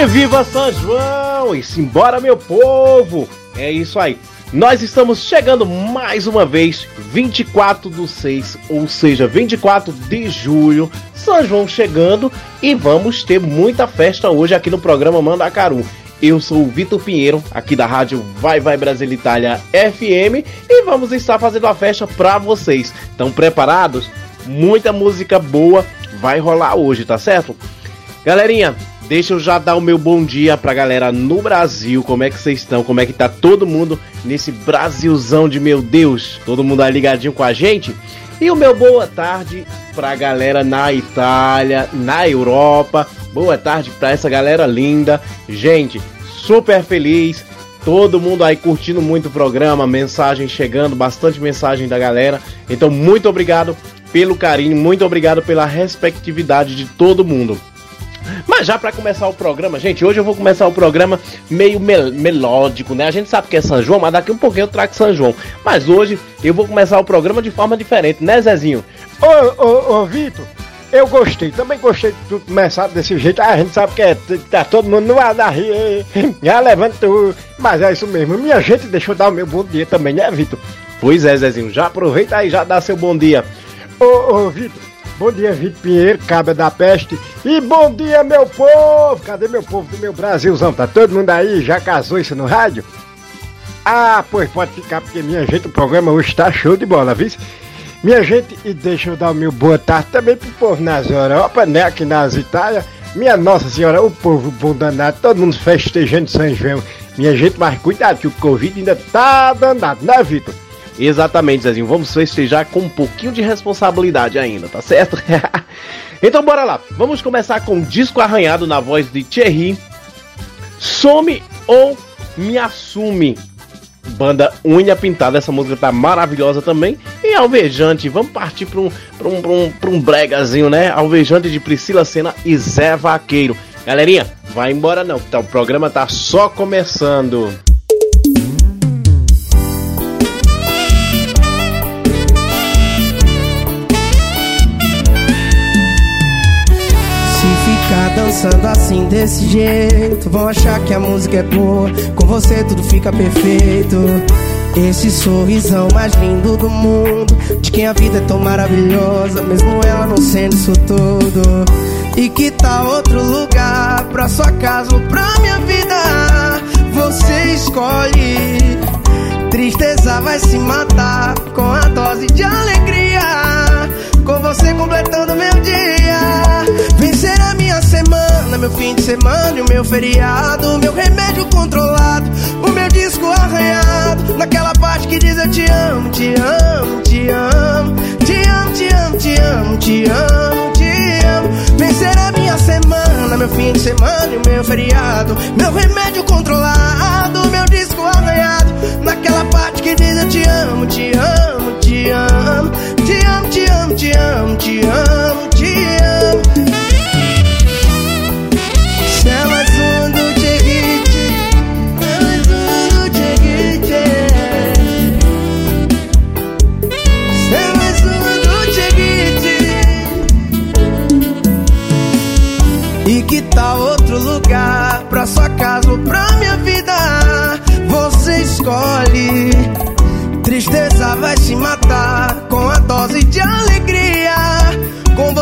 E viva São João! E simbora, meu povo! É isso aí. Nós estamos chegando mais uma vez, 24 do 6, ou seja, 24 de julho, São João chegando e vamos ter muita festa hoje aqui no programa Mandacaru. Eu sou o Vitor Pinheiro, aqui da rádio Vai Vai Brasil Itália FM, e vamos estar fazendo a festa para vocês. Estão preparados? Muita música boa vai rolar hoje, tá certo? Galerinha, Deixa eu já dar o meu bom dia pra galera no Brasil. Como é que vocês estão? Como é que tá todo mundo nesse Brasilzão de meu Deus? Todo mundo aí ligadinho com a gente? E o meu boa tarde pra galera na Itália, na Europa. Boa tarde pra essa galera linda. Gente, super feliz. Todo mundo aí curtindo muito o programa, mensagem chegando, bastante mensagem da galera. Então, muito obrigado pelo carinho, muito obrigado pela respectividade de todo mundo. Mas já para começar o programa, gente, hoje eu vou começar o programa meio mel melódico, né? A gente sabe que é São João, mas daqui um pouquinho eu trago São João. Mas hoje eu vou começar o programa de forma diferente, né, Zezinho? Ô, ô, ô, Vitor, eu gostei, também gostei de tu começar desse jeito. Ah, a gente sabe que é, tá todo mundo no ar da rir, já levantou. Mas é isso mesmo, minha gente, deixa eu dar o meu bom dia também, né, Vitor? Pois é, Zezinho, já aproveita aí, já dá seu bom dia. Ô, ô, Vitor, Bom dia, Vitor Pinheiro, cabra da peste. E bom dia, meu povo! Cadê meu povo do meu Brasilzão? Tá todo mundo aí? Já casou isso no rádio? Ah, pois pode ficar, porque minha gente, o programa hoje tá show de bola, viu? Minha gente, e deixa eu dar o meu boa tarde também pro povo nas Europa, né? Aqui nas Itália. Minha Nossa Senhora, o povo bom danado, todo mundo festejando São João. Minha gente, mas cuidado que o Covid ainda tá danado, né, Vitor? Exatamente, Zezinho. Vamos festejar com um pouquinho de responsabilidade ainda, tá certo? então bora lá. Vamos começar com um disco arranhado na voz de Thierry. Some ou me assume. Banda Unha Pintada, essa música tá maravilhosa também. E Alvejante, vamos partir para um, pra um, um, um bregazinho, né? Alvejante de Priscila Senna e Zé Vaqueiro. Galerinha, vai embora não, tá, o programa tá só começando. Dançando assim desse jeito. Vão achar que a música é boa. Com você tudo fica perfeito. Esse sorrisão mais lindo do mundo. De quem a vida é tão maravilhosa Mesmo ela não sendo isso tudo. E que tal outro lugar Pra sua casa ou pra minha vida? Você escolhe. Tristeza vai se matar Com a dose de alegria. Com você completando meu dia meu fim de semana e o meu feriado, meu remédio controlado, o meu disco arranhado, naquela parte que diz eu te amo, te amo, te amo, te amo, te amo, te amo, te amo, te amo. Vencer a minha semana, meu fim de semana e o meu feriado, meu remédio controlado, meu disco arranhado, naquela parte que diz eu te amo, te amo, te amo, te amo, te amo, te amo, te amo, te amo.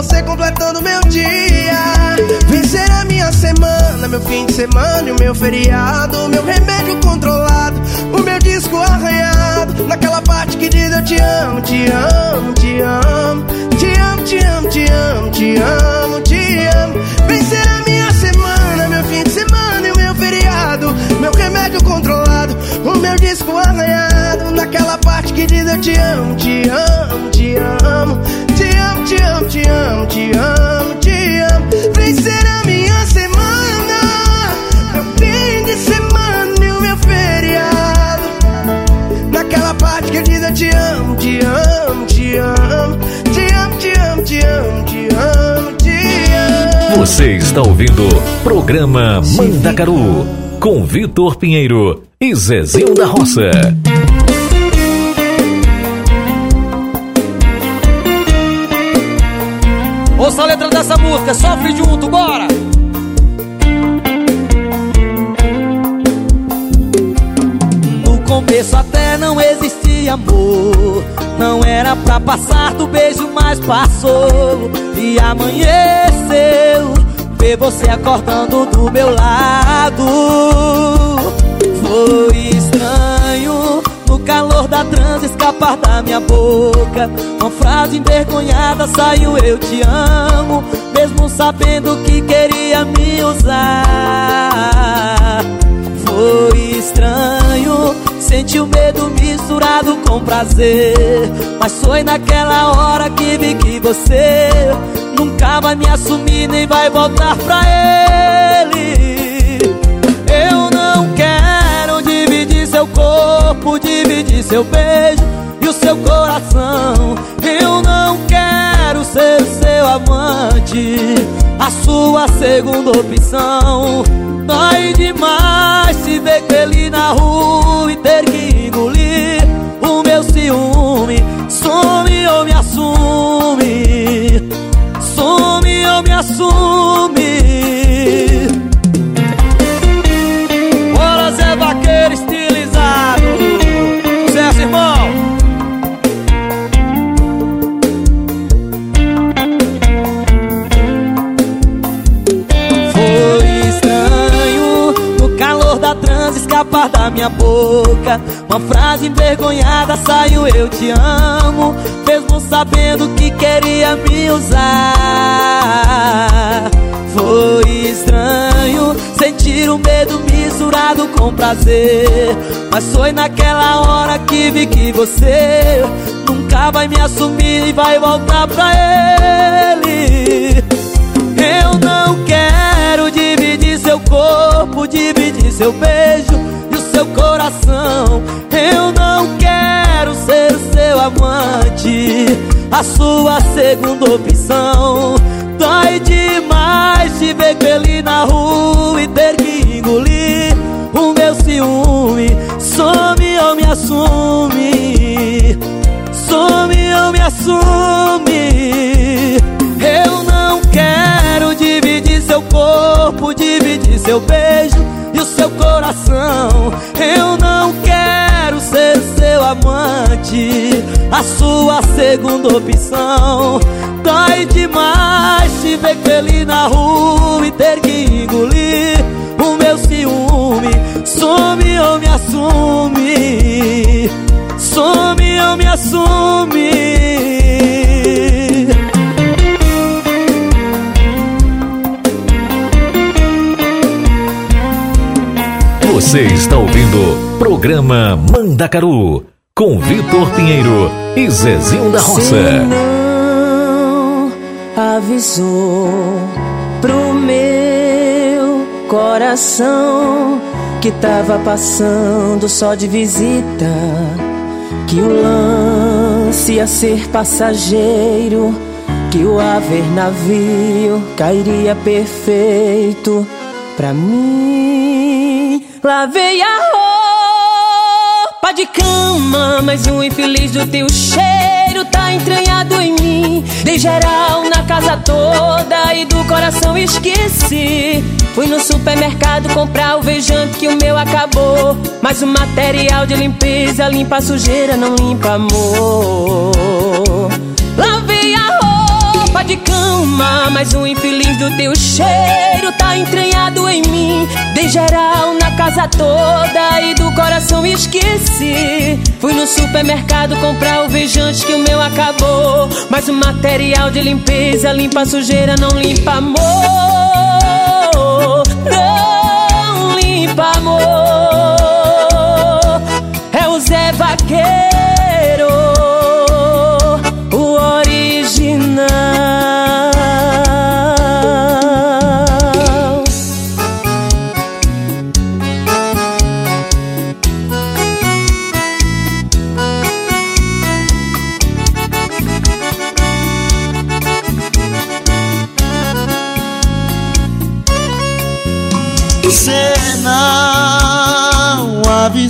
você completando meu dia. Vencer a minha semana, meu fim de semana e o meu feriado. Meu remédio controlado, o meu disco arranhado. Naquela parte que diz eu te amo, te amo, te amo. Te amo, te amo, te amo, te amo, te amo. Vencer a minha semana, meu fim de semana errado Meu remédio controlado O meu disco arranhado Naquela parte que diz eu te amo Te amo, te amo Te amo, te amo, te amo, te amo, te amo Vem ser a minha semana Meu fim de semana e o meu feriado Naquela parte que diz eu te amo Te amo, te amo Te amo, te amo, te amo, te amo, te amo. Você está ouvindo o programa Mandacaru com Vitor Pinheiro e Zezinho da Roça. Ouça a letra dessa música, sofre junto, bora! No começo até não existia amor Não era pra passar do beijo, mas passou E amanheceu Ver você acordando do meu lado. Foi estranho No calor da trans escapar da minha boca. Uma frase envergonhada saiu eu te amo Mesmo sabendo que queria me usar. Foi estranho Senti o medo misturado com prazer. Mas foi naquela hora que vi que você Nunca vai me assumir nem vai voltar pra ele. Eu não quero dividir seu corpo Dividir seu beijo e o seu coração. Eu não quero ser seu amante A sua segunda opção. Dói demais se ver com ele na rua E ter que engolir o meu ciúme ou minha boca. Uma frase envergonhada saiu eu te amo. Mesmo sabendo que queria me usar. Foi estranho sentir o medo misturado com prazer. Mas foi naquela hora que vi que você Nunca vai me assumir e vai voltar pra ele. Eu não quero dividir seu corpo, dividir seu beijo seu coração. Eu não quero ser seu amante, a sua segunda opção. Dói demais te ver com ele na rua e ter que engolir o meu ciúme. Some ou me assume, some ou me assume. Eu não quero dividir seu corpo, dividir seu beijo seu coração. Eu não quero ser seu amante, a sua segunda opção. Dói demais te ver ele na rua e ter que engolir o meu ciúme. Some ou me assume, some ou me assume. Você está ouvindo Programa Mandacaru com Vitor Pinheiro e Zezinho da Roça. Não avisou pro meu coração que tava passando só de visita, que o lance ia ser passageiro, que o haver navio cairia perfeito pra mim. Lavei a roupa de cama, mas o infeliz do teu cheiro tá entranhado em mim. Dei geral na casa toda e do coração esqueci. Fui no supermercado comprar o vejante que o meu acabou. Mas o material de limpeza limpa a sujeira, não limpa amor. Lavei de cama, mas o infeliz do teu cheiro tá entranhado em mim. Dei geral na casa toda e do coração esqueci. Fui no supermercado comprar o vejante que o meu acabou. Mas o material de limpeza limpa sujeira, não limpa amor. Não limpa amor. É o Zé Vaqueiro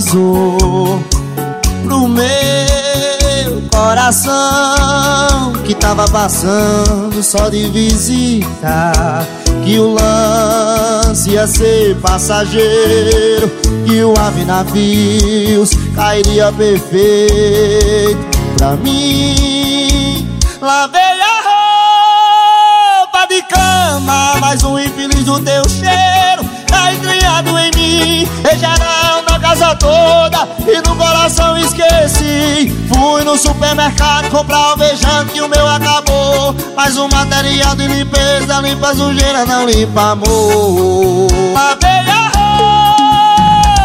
avisou pro meu coração que tava passando só de visita. Que o lance ia ser passageiro, que o ave navios cairia perfeito pra mim. Lavei a roupa de cama, mais um infeliz do teu cheiro, tá criado em mim. E geral na casa toda e no coração esqueci. Fui no supermercado comprar alvejante e o meu acabou. Mas o material de limpeza limpa sujeira, não limpa amor. Lavei a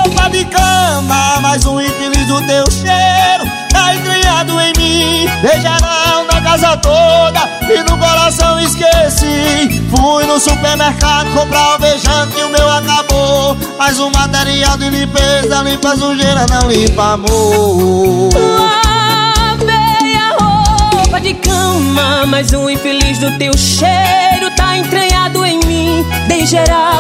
roupa de cama, mais um infeliz do teu cheiro. Criado em mim, não na casa toda e no coração esqueci. Fui no supermercado comprar alvejante e o meu acabou. Mas o material de limpeza limpa sujeira, não limpa amor. Lavei a roupa de cama, mas o infeliz do teu cheiro tá entranhado em mim. Dei geral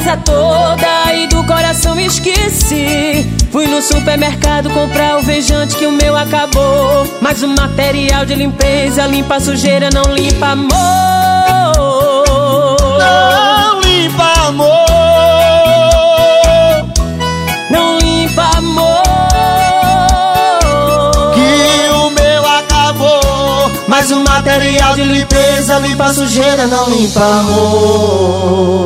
casa toda e do coração esqueci. Fui no supermercado comprar o vejante que o meu acabou. Mas o material de limpeza limpa a sujeira, não limpa amor. Não limpa amor. Não limpa amor. Que o meu acabou. Mas o material de limpeza limpa a sujeira, não limpa amor.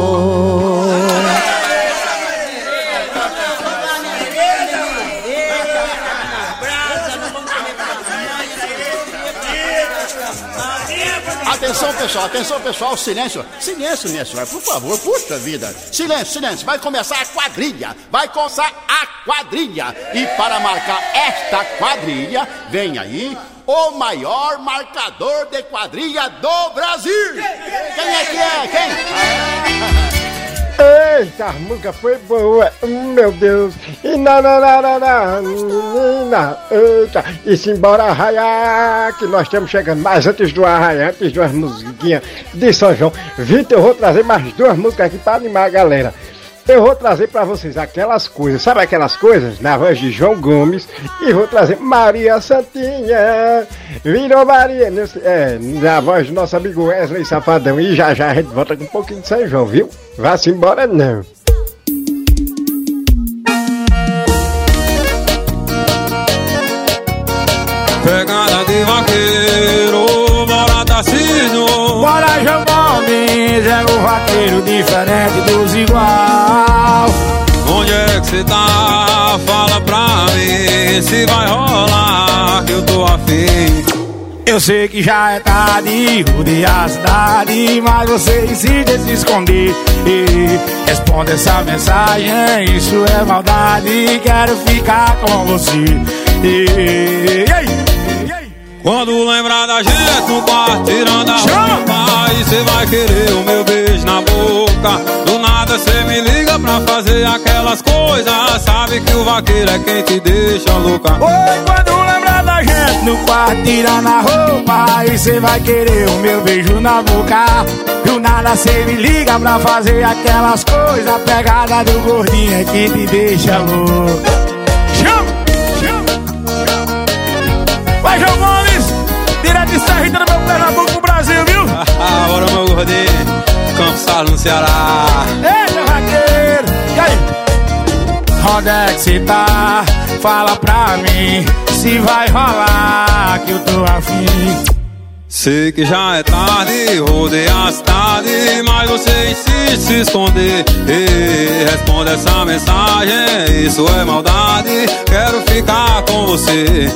Atenção, pessoal, atenção, pessoal, silêncio. Silêncio, minha senhora, por favor, puxa vida. Silêncio, silêncio. Vai começar a quadrilha. Vai começar a quadrilha. E para marcar esta quadrilha, vem aí o maior marcador de quadrilha do Brasil. Quem é que é? Quem? Eita, a música foi boa, meu Deus. E na na na na na, na eita, e se embora arraiar, que nós estamos chegando. Mas antes do arraiar, antes de umas musiquinhas de São João, Vitor, eu vou trazer mais duas músicas aqui para animar a galera. Eu vou trazer para vocês aquelas coisas, sabe aquelas coisas? Na voz de João Gomes. E vou trazer Maria Santinha. Virou Maria. É, na voz do nosso amigo Wesley Safadão. E já já a gente volta com um pouquinho de São João, viu? Vá-se embora não. Pegada de vaqueiro, bora Tarcísio Bora João Gomes, é o vaqueiro diferente dos igual Onde é que cê tá? Fala pra mim se vai rolar que eu tô afim eu sei que já é tarde, rodear a cidade, mas você insiste em se esconder. E responde essa mensagem, isso é maldade, quero ficar com você. E, e, e, Quando lembrar da gente no tirando a roupa, aí cê vai querer o meu beijo na boca. Do nada cê me liga pra fazer aquelas coisas, sabe que o vaqueiro é quem te deixa louca. Oi, quando lembrar da gente no quarto, tirando a roupa, aí cê vai querer o meu beijo na boca. Do nada cê me liga pra fazer aquelas coisas, pegada do gordinho é que te deixa louca. Chama, chama, Vai, João Gomes, direto de Serrita no meu Pernambuco pro Brasil, viu? Bora, meu gordinho, Campos Salo no Ceará. Ei, Onde é que cê tá? Fala pra mim se vai rolar que eu tô afim. Sei que já é tarde, rodei a cidade, mas você insiste se esconder. Ei, responde essa mensagem, isso é maldade, quero ficar com você.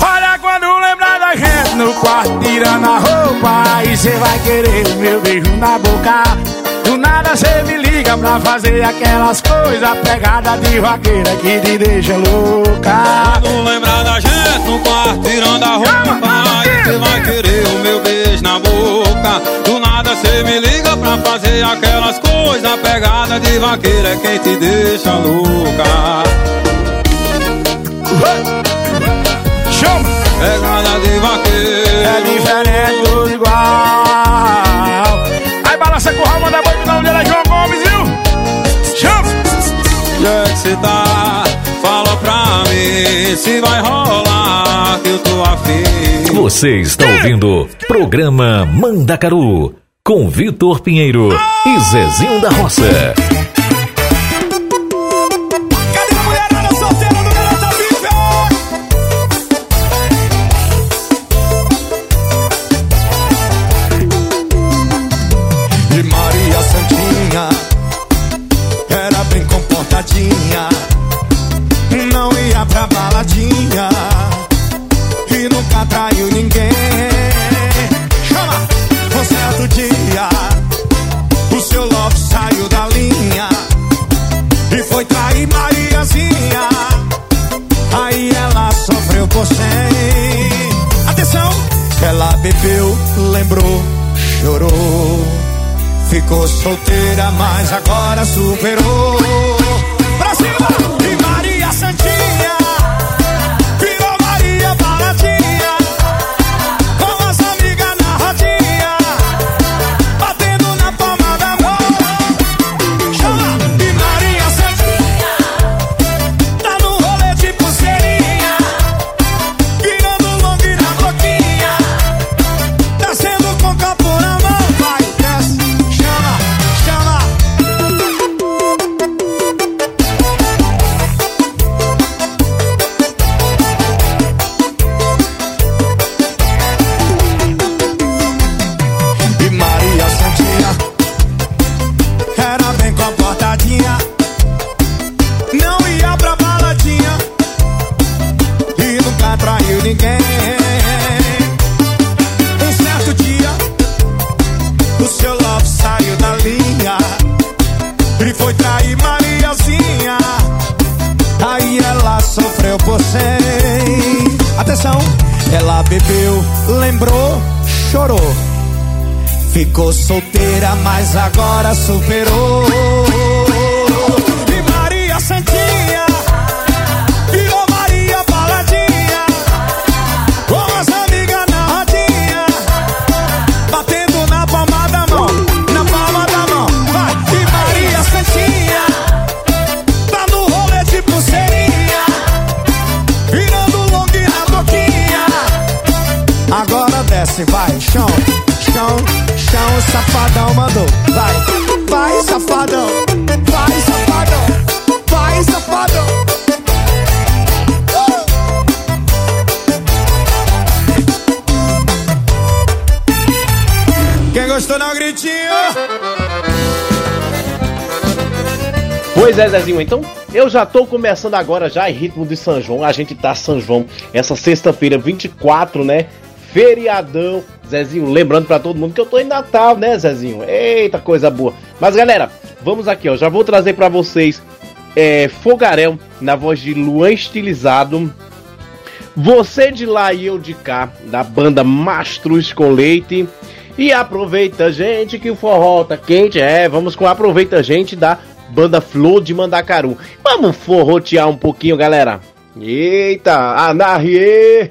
Olha quando lembrar da gente no quarto tirando a roupa, aí cê vai querer o meu beijo na boca. Do nada cê me liga pra fazer aquelas coisas Pegada de vaqueira que te deixa louca. Quando lembrar da gente no quarto tirando a roupa Aí cê vai querer o meu beijo na boca. Do nada cê me liga pra fazer aquelas coisas Pegada de vaqueira é quem te deixa louca. Chama! Pegada de vaqueiro É diferente do igual tá? Fala pra mim se vai rolar que eu tô afim. Você está ouvindo programa Mandacaru com Vitor Pinheiro e Zezinho da Roça. agora superou. Zezinho, então eu já tô começando agora já em ritmo de São João. A gente tá São João essa sexta-feira, 24, né? Feriadão. Zezinho, lembrando para todo mundo que eu tô em Natal, né, Zezinho? Eita coisa boa. Mas galera, vamos aqui, ó. Já vou trazer para vocês é, Fogaréu na voz de Luan Estilizado. Você de lá e eu de cá, da banda Mastruz com Leite. E aproveita, gente, que o forró tá quente. É, vamos com Aproveita, gente, da banda Flor de Mandacaru. Vamos forrotear um pouquinho, galera. Eita, anarrie!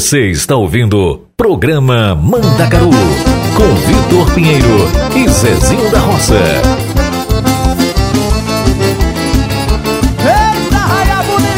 Você está ouvindo programa Mandacaru com Vitor Pinheiro e Zezinho da Roça. Eita, raia bonito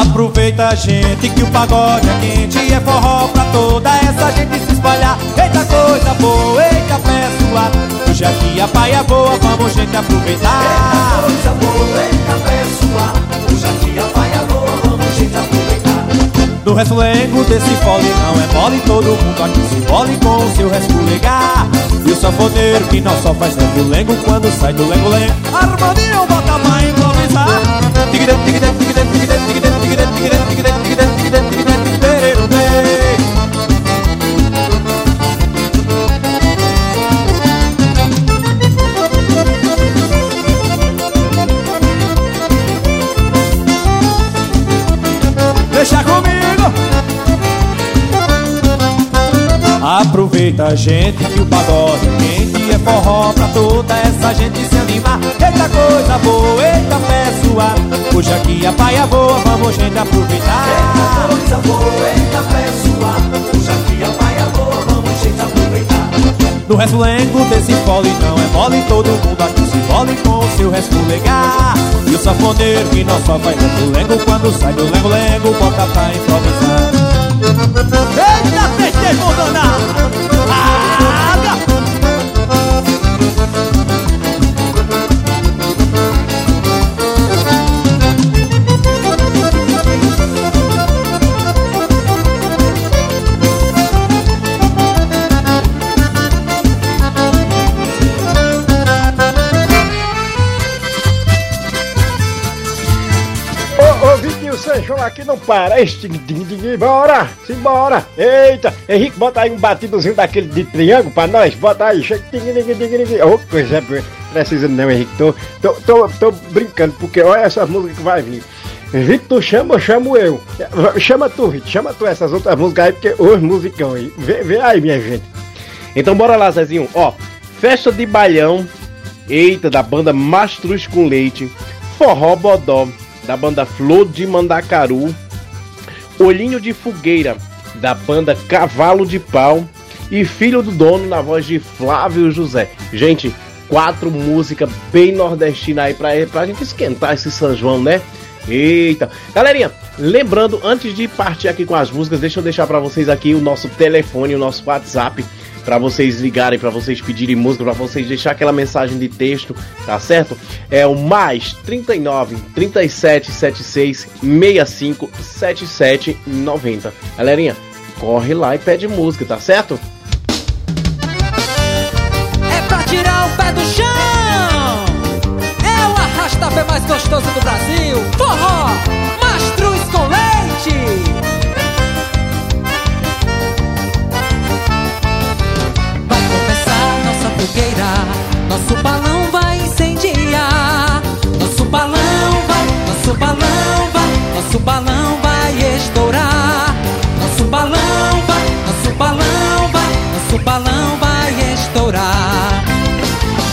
Aproveita, gente, que o pagode é quente e é forró pra toda essa gente espalhar Eita coisa boa, eita pessoa Hoje aqui a paia boa, vamos gente aproveitar. Eita coisa boa, eita pessoa Hoje aqui a paia boa, vamos gente aproveitar. No resfulengo desse fole não é mole. Todo mundo aqui se mole com o seu resfulegar E o safoneiro que não só faz lengo Quando sai do lengo-lengo Harmonia, bota pra improvisar. Tigre, tigre, tigre, tigre, tigre Aproveita gente que o pagode quente É forró pra toda essa gente se animar Eita coisa boa, eita pessoa Hoje aqui a paia boa, vamos gente aproveitar Eita coisa boa, eita pessoal. Hoje aqui a paia boa, vamos gente aproveitar. No resfulengo desse fole não é mole Todo mundo aqui se fole com o seu resfulegar E o sanfoneiro que não só faz resfulengo Quando sai do lengo-lengo, bota pra improvisar Eita, tentei danar! Água! Aqui não para. Bora, simbora. Eita, Henrique, bota aí um batidozinho daquele de triângulo pra nós. Bota aí. Ô, coisa boa. Precisa não, Henrique. Tô, tô, tô, tô brincando, porque olha essa música que vai vir. Vitor, tu chama ou chamo eu? Chama tu, Vitor, chama tu essas outras músicas aí, porque os musicão aí. Vê, vê aí, minha gente. Então bora lá, Zezinho. Ó, festa de balhão, eita, da banda Mastruz com Leite, Forró Bodó, da banda Flor de Mandacaru, Olhinho de Fogueira, da banda Cavalo de Pau e Filho do Dono, na voz de Flávio José. Gente, quatro músicas bem nordestinas aí pra, pra gente esquentar esse São João, né? Eita! Galerinha, lembrando, antes de partir aqui com as músicas, deixa eu deixar pra vocês aqui o nosso telefone, o nosso WhatsApp, pra vocês ligarem, pra vocês pedirem música, pra vocês deixar aquela mensagem de texto, tá certo? É o mais 39 37 76 65 77 90. Galerinha, corre lá e pede música, tá certo? É pra tirar o pé do chão. É o arrasta-pé mais gostoso do Brasil. Forró, mastruz com leite. Fogueira. Nosso balão vai incendiar. Nosso balão vai, nosso balão vai, nosso balão vai estourar. Nosso balão vai, nosso balão vai, nosso balão vai estourar.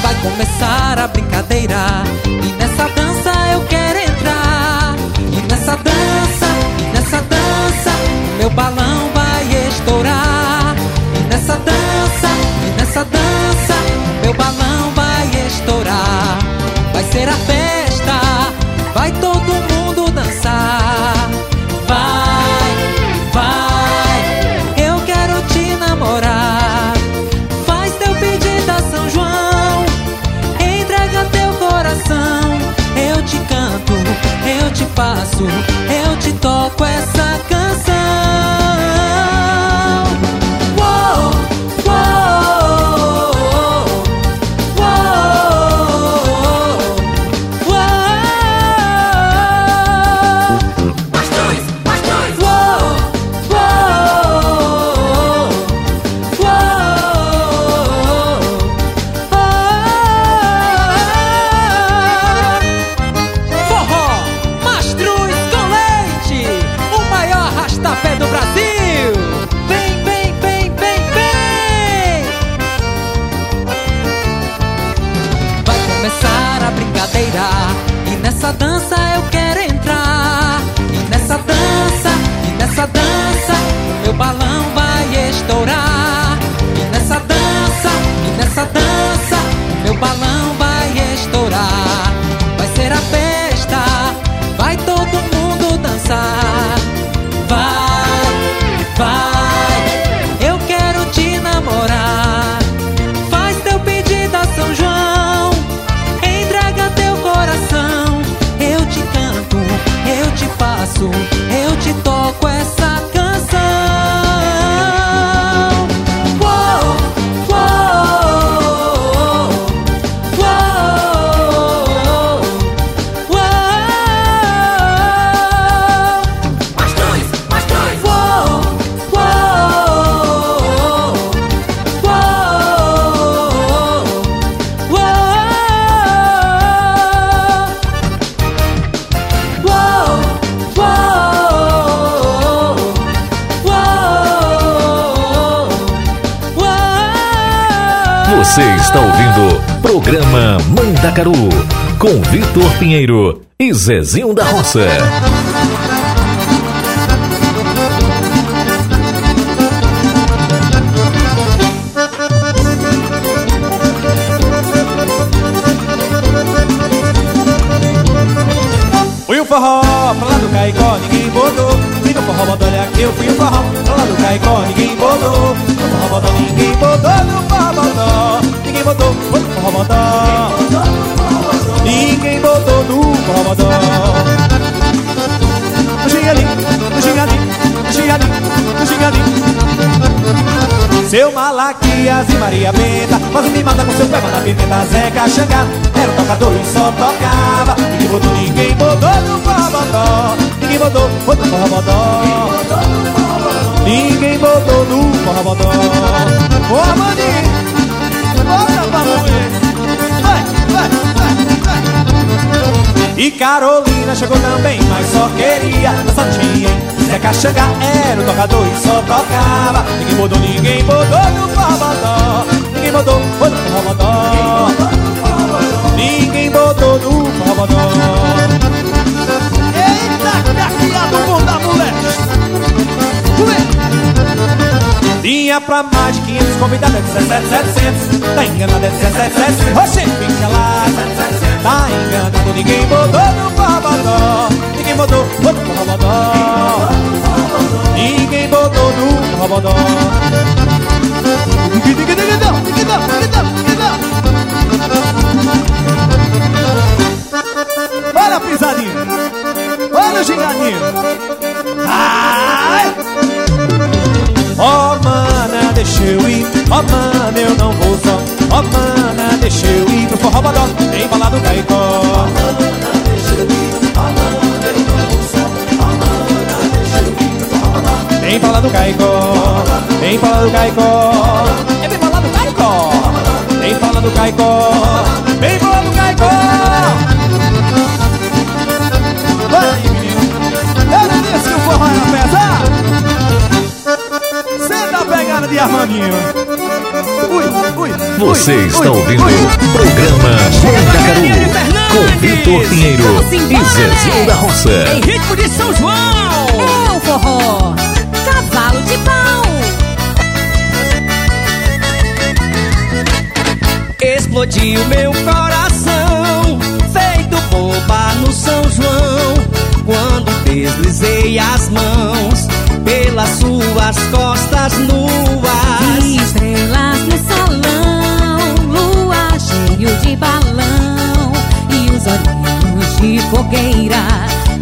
Vai começar a brincadeira E nessa dança eu quero entrar E nessa dança, e nessa dança Meu balão vai estourar E nessa dança, e nessa dança ser a festa. Vai todo mundo dançar. Vai, vai Eu quero te namorar. Faz teu pedido a São João. Entrega teu coração. Eu te canto, eu te faço está ouvindo Programa Mandacaru com Vitor Pinheiro e Zezinho da Roça. Fui o forró pra lá do Caicó, ninguém botou. Fui no forró olha que eu fui o forró pra lá do Caicó, ninguém botou. Xingadim, no xingadim, no xingadim. Seu Malaquias e Maria Benta Quase me mata com seu pé, manda pimenta Zeca Xangá. Era um tocador e só tocava. Ninguém botou, ninguém botou no forrobodó Ninguém botou, foi no forrobodó Ninguém botou no forrobodó Ô Amandinho, bota pra moer Vai, vai, vai, vai E Carolina chegou também, mas só queria dançadinha, hein? Zeca Xangá era o tocador e só tocava. Ninguém botou, ninguém botou no forrobodó Ninguém botou, foi no forrobodó Ninguém botou no forrobodó Eita, que afiado o bom da moleque Vinha pra mais de 500 convidados, é 17,700 Tá enganado, é 17,700 Oxê, fica lá. Tá enganado, ninguém botou no forrobodó Ninguém foi no forrobodó Ninguém botou no digidão Olha a pisadinha. Olha o gingadinho. Ai! Ó oh, mana, deixa eu ir. Ó oh, mana, eu não vou só. Ó oh, mana, deixa eu ir Pro forró bodó, tem bala do Caicó Tem bala do Caicó Tem bala do Caicó É bem bala do Caicó Tem bala do Caicó Tem bala do Caicó Vai, menino. Eu não disse que o forró era pesado a pegada de Armandinho Ui, ui, Você ui, está ui, ouvindo ui. o programa Mandacaru com Vitor Pinheiro e Zezinho da Roça. Em ritmo de São João É o forró Cavalo de pau Explodiu meu coração, feito bomba no São João. Quando deslizei as mãos pelas suas costas nuas. Estrelas no salão Lua cheio de balão E os olhinhos de fogueira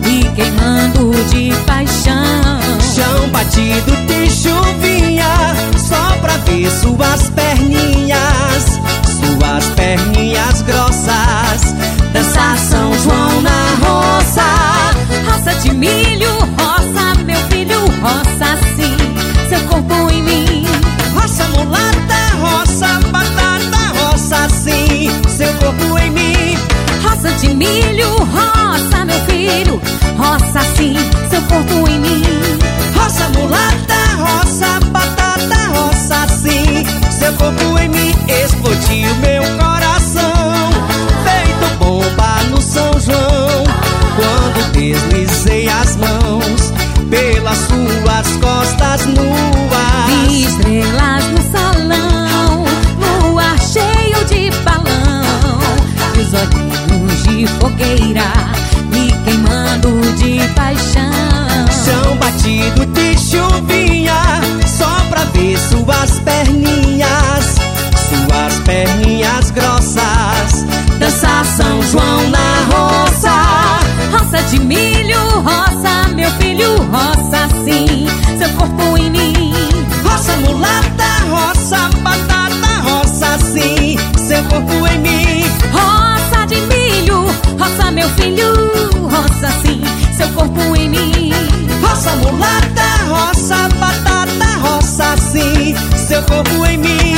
Me queimando de paixão Chão batido de chuvinha, só pra ver suas perninhas, suas perninhas grossas. Dançar São João na roça. Milho, roça, meu filho, roça sim. Seu corpo em mim. Roça mulata, roça batata, roça sim, seu corpo em mim. Roça de milho, roça, meu filho Roça sim, seu corpo em mim. Roça mulata, roça batata, roça sim, seu corpo em mim. Explodiu meu pelas suas costas nuas. Estrelas no salão Lua cheio de balão E os olhinhos de fogueira Me queimando de paixão Chão batido de chuvinha, só pra ver suas perninhas, suas perninhas grossas. Dançar São João na roça. Roça de milho, roça, meu filho, roça corpo em mim. Roça de milho, roça, meu filho, roça sim Seu corpo em mim Roça mulata, roça batata, roça sim, seu corpo em mim.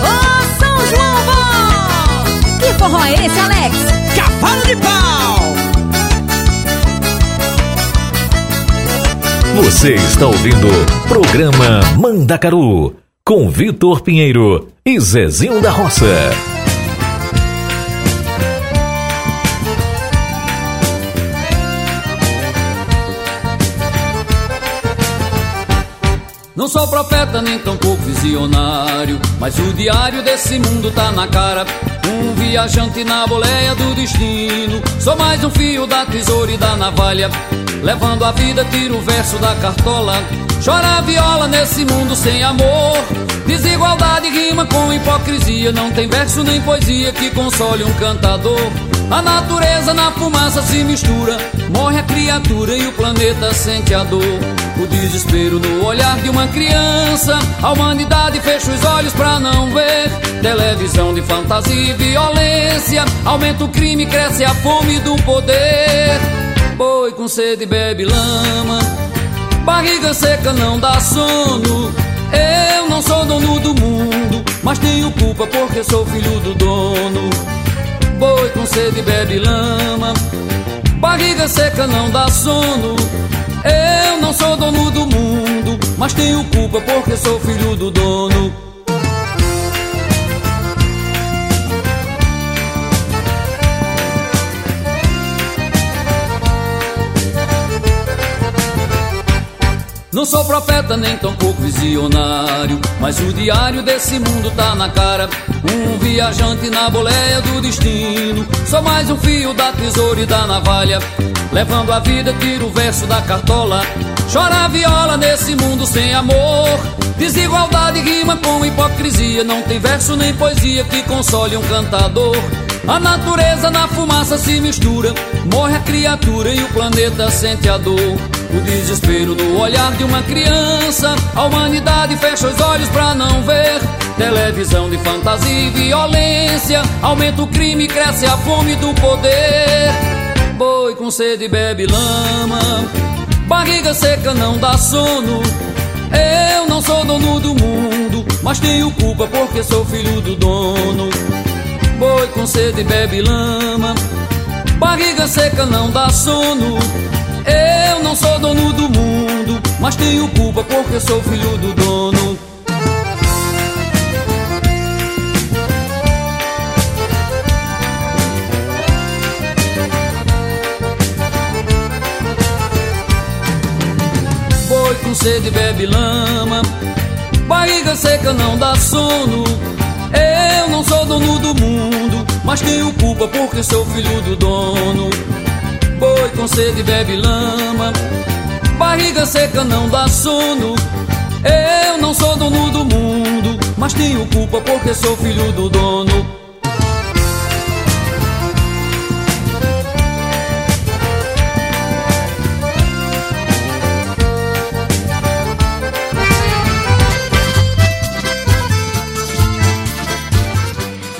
Ô São João bom! Que forró é esse, Alex? Cavalo de pau! Você está ouvindo o programa Mandacaru com Vitor Pinheiro e Zezinho da Roça. Não sou profeta nem tampouco visionário, mas o diário desse mundo tá na cara. Um viajante na boleia do destino. Sou mais um fio da tesoura e da navalha. Levando a vida, tiro o verso da cartola. Chora a viola nesse mundo sem amor. Desigualdade rima com hipocrisia. Não tem verso nem poesia que console um cantador. A natureza na fumaça se mistura, morre a criatura e o planeta sente a dor. O desespero no olhar de uma criança, a humanidade fecha os olhos pra não ver. Televisão de fantasia e violência, aumenta o crime, cresce a fome do poder. Boi com sede bebe lama, barriga seca não dá sono. Eu não sou dono do mundo, mas tenho culpa porque sou filho do dono. Boi com sede bebe lama Barriga seca não dá sono Eu não sou dono do mundo Mas tenho culpa porque sou filho do dono Não sou profeta nem tampouco visionário, mas o diário desse mundo tá na cara. Um viajante na boleia do destino. Sou mais um fio da tesoura e da navalha. Levando a vida, tiro o verso da cartola. Chora a viola nesse mundo sem amor. Desigualdade rima com hipocrisia. Não tem verso nem poesia que console um cantador. A natureza na fumaça se mistura. Morre a criatura e o planeta sente a dor. O desespero no olhar de uma criança. A humanidade fecha os olhos pra não ver. Televisão de fantasia e violência. Aumenta o crime, cresce a fome do poder. Boi com sede bebe lama. Barriga seca não dá sono. Eu não sou dono do mundo, mas tenho culpa porque sou filho do dono. Boi com sede bebe lama. Barriga seca não dá sono. Eu não sou dono do mundo, mas tenho culpa porque sou filho do dono. Boi com sede bebe lama, barriga seca não dá sono. Eu não sou dono do mundo, mas tenho culpa porque sou filho do dono. Boi com sede bebe lama Barriga seca não dá sono Eu não sou dono do mundo Mas tenho culpa porque sou filho do dono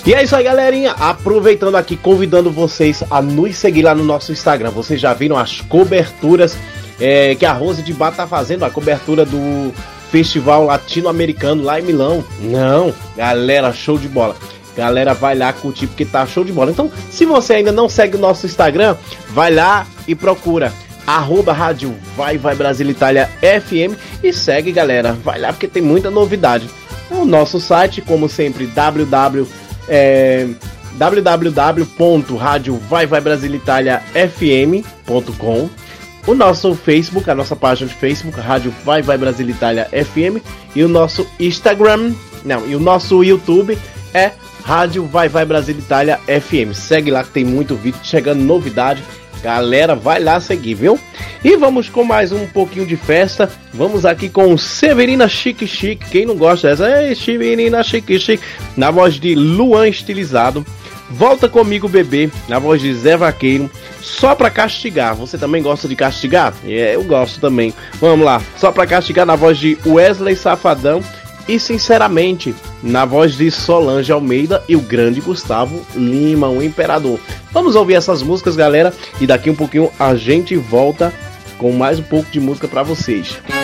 E é isso aí, galerinha. Aproveitando aqui, convidando vocês a nos seguir lá no nosso Instagram. Vocês já viram as coberturas é, que a Rose de Bar tá fazendo? A cobertura do Festival Latino-Americano lá em Milão. Não, galera, show de bola. Galera, vai lá curtir porque tá show de bola. Então, se você ainda não segue o nosso Instagram, vai lá e procura arroba rádio Vai Vai Brasil Itália FM e segue, galera. Vai lá porque tem muita novidade. O nosso site, como sempre, www é, www.radiovaivaibrasilitaliafm.com o nosso Facebook, a nossa página de Facebook, Rádio Vai Vai Brasil Itália FM, e o nosso Instagram, não, e o nosso YouTube é Rádio Vai Vai Brasil Itália FM. Segue lá que tem muito vídeo chegando novidade. Galera, vai lá seguir, viu? E vamos com mais um pouquinho de festa. Vamos aqui com Severina Chique Chique. Quem não gosta dessa? É Severina Chique Chique. Na voz de Luan Estilizado. Volta comigo, bebê. Na voz de Zé Vaqueiro. Só pra castigar. Você também gosta de castigar? É, eu gosto também. Vamos lá. Só pra castigar na voz de Wesley Safadão e sinceramente, na voz de Solange Almeida e o grande Gustavo Lima, o Imperador. Vamos ouvir essas músicas, galera, e daqui um pouquinho a gente volta com mais um pouco de música para vocês. Rádio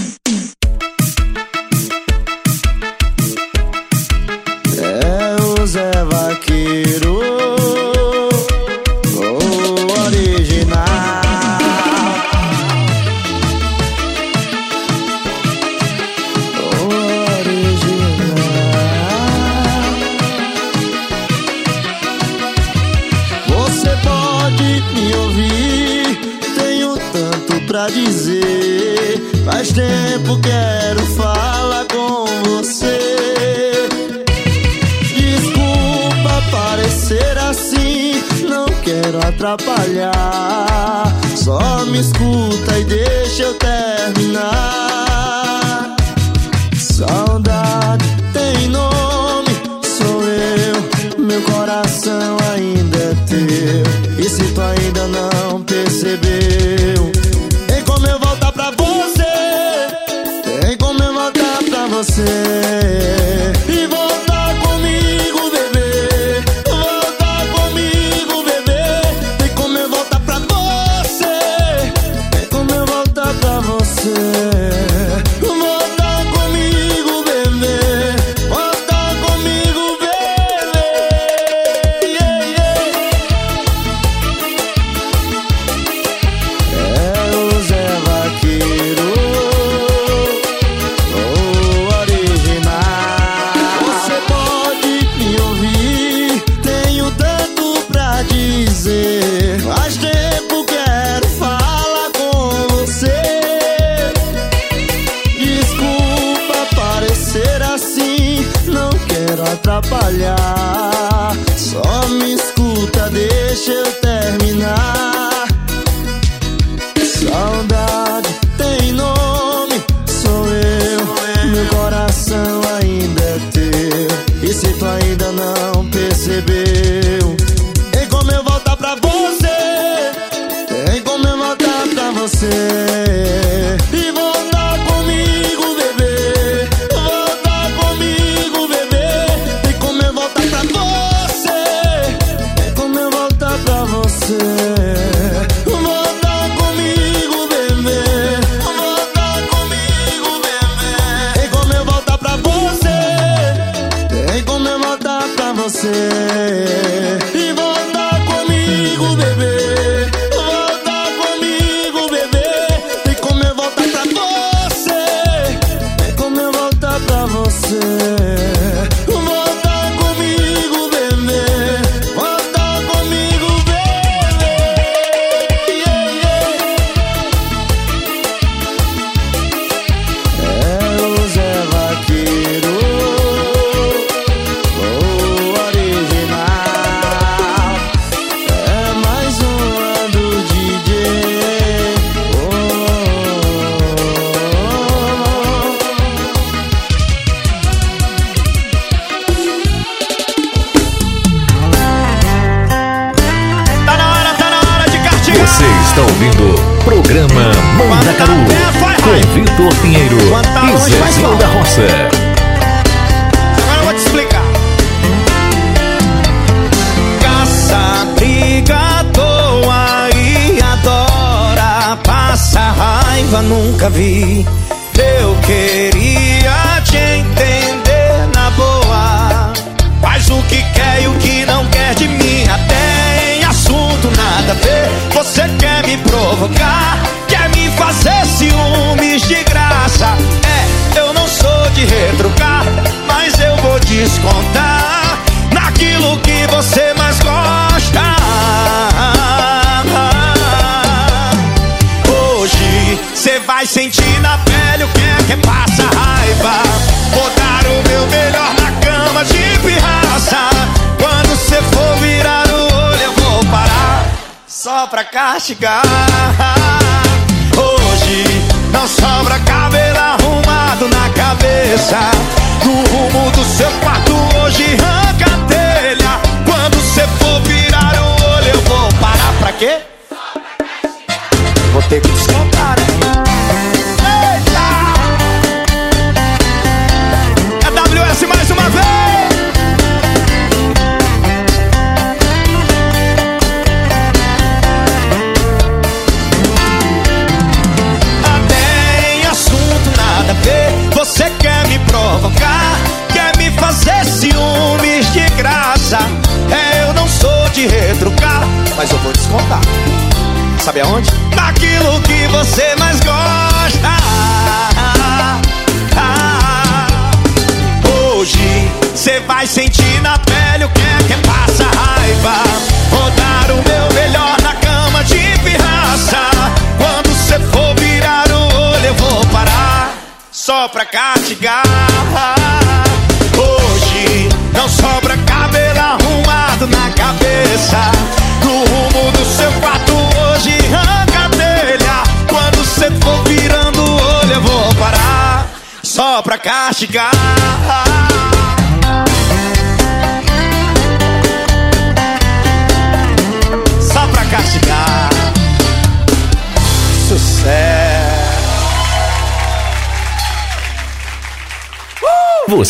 castigar.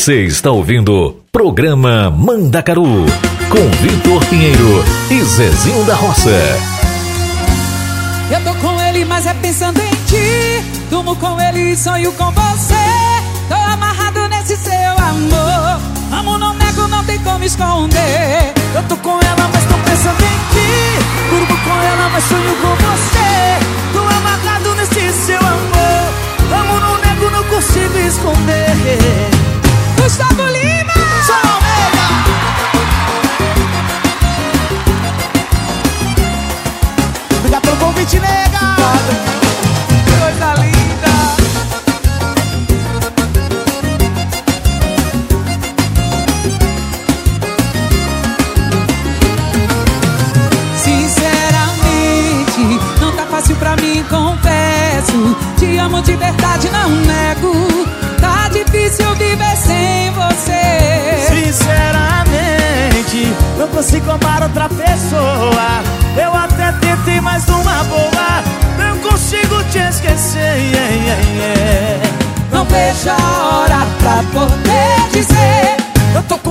Você está ouvindo programa Mandacaru com Vitor Pinheiro e Zezinho da Roça. Eu tô com ele, mas é pensando em ti. Durmo com ele e sonho com você. Tô amarrado nesse seu amor. Amo, não nego, não tem como esconder. Eu tô com ela, mas tô pensando em ti. Durmo com ela, mas sonho com você. Tô amarrado nesse seu amor. Amo, não nego, não consigo esconder. Gustavo Lima. se compara outra pessoa Eu até tentei mais uma boa Não consigo te esquecer yeah, yeah, yeah. Não vejo a hora pra poder dizer Eu tô com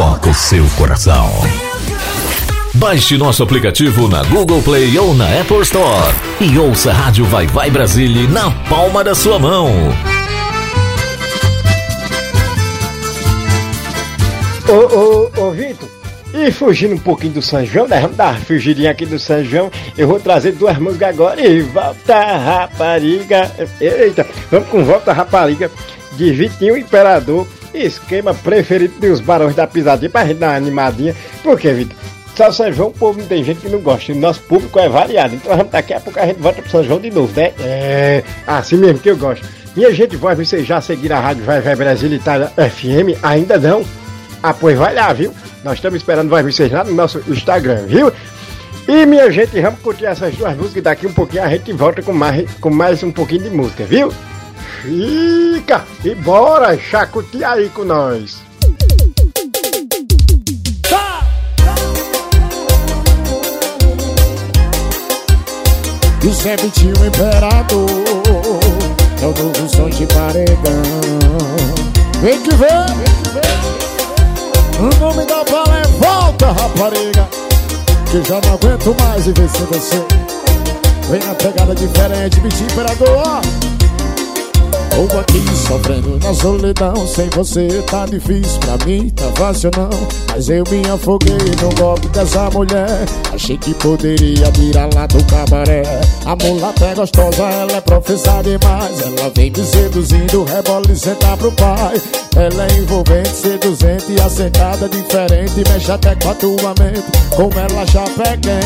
toca o seu coração. Baixe nosso aplicativo na Google Play ou na Apple Store e ouça a Rádio Vai Vai Brasília na palma da sua mão. Ô, ô, ô, Vitor, e fugindo um pouquinho do São João, né? Vamos dar uma fugidinha aqui do São João. Eu vou trazer duas músicas agora e volta rapariga. Eita, vamos com volta rapariga de Vitinho Imperador esquema preferido dos barões da pisadinha pra gente dar uma animadinha. Por quê, Vitor? Só São João, o povo tem gente que não gosta. Nosso público é variado. Então daqui a pouco a gente volta pro São João de novo, né? É, assim mesmo que eu gosto. Minha gente, vai vocês já seguir a rádio Vai Vai Brasil Itália FM? Ainda não? Ah, pois vai lá, viu? Nós estamos esperando vai vocês lá no nosso Instagram, viu? E minha gente, vamos curtir essas duas músicas daqui um pouquinho a gente volta com mais, com mais um pouquinho de música, viu? Fica e bora chacotear aí com nós. José Vitinho Imperador É o novo som de paredão. Vem que vem, O nome da bala é Volta Rapariga Que já não aguento mais viver sem você. Vem na pegada diferente, Vitinho Imperador Tô aqui sofrendo na solidão Sem você tá difícil pra mim, tá fácil não. Mas eu me afoguei no golpe dessa mulher. Achei que poderia tirar lá do cabaré. A mulata é gostosa, ela é professada demais. Ela vem me seduzindo, rebola e senta pro pai. Ela é envolvente, seduzente assentada diferente. Mexe até com a tua mente, como ela já pega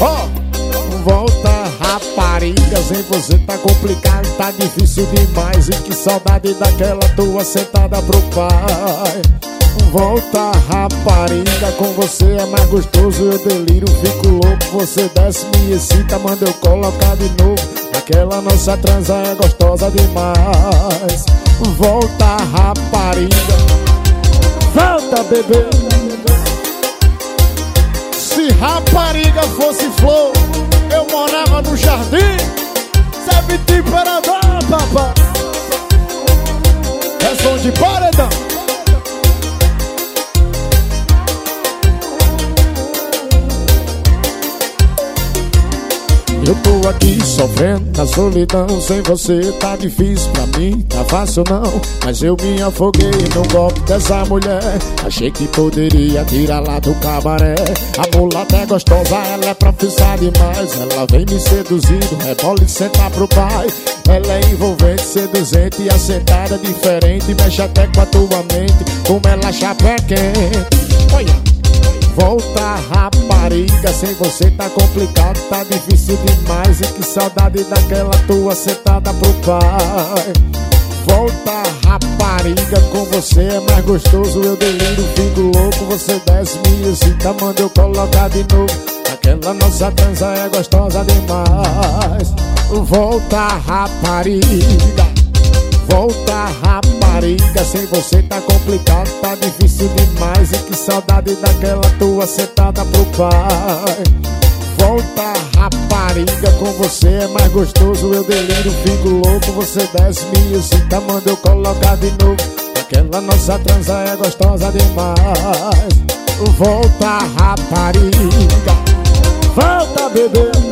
Ó, oh, volta rapariga Sem você tá complicado, tá difícil demais. E que saudade daquela tua sentada pro pai. Volta rapariga, com você é mais gostoso Eu deliro, fico louco, você desce, me excita Manda eu colocar de novo. Aquela nossa transa é gostosa demais. Volta rapariga. Volta bebê. Se rapariga fosse flor morava no jardim. Sabe temperador, papá É som de paredão Eu tô aqui sofrendo na solidão Sem você tá difícil pra mim, tá fácil não. Mas eu me afoguei no golpe dessa mulher. Achei que poderia tirar lá do cabaré. A mulata é gostosa, ela é profissa demais. Ela vem me seduzindo, rebola e senta pro pai. Ela é envolvente, seduzente e assentada diferente. Mexe até com a tua mente, como ela chapa é quente. Olha Volta rapariga, sem você tá complicado, tá difícil demais E que saudade daquela tua sentada pro pai. Volta rapariga, com você é mais gostoso Eu deliro, fico louco, você desce, me excita Manda eu colocar de novo. Aquela nossa dança é gostosa demais. Volta rapariga Volta rapariga, sem você tá complicado, tá difícil demais. E que saudade daquela tua sentada pro pai. Volta rapariga, com você é mais gostoso. Eu deliro, fico louco, você desce, me excita Manda eu colocar de novo. Aquela nossa transa é gostosa demais. Volta rapariga. Volta bebê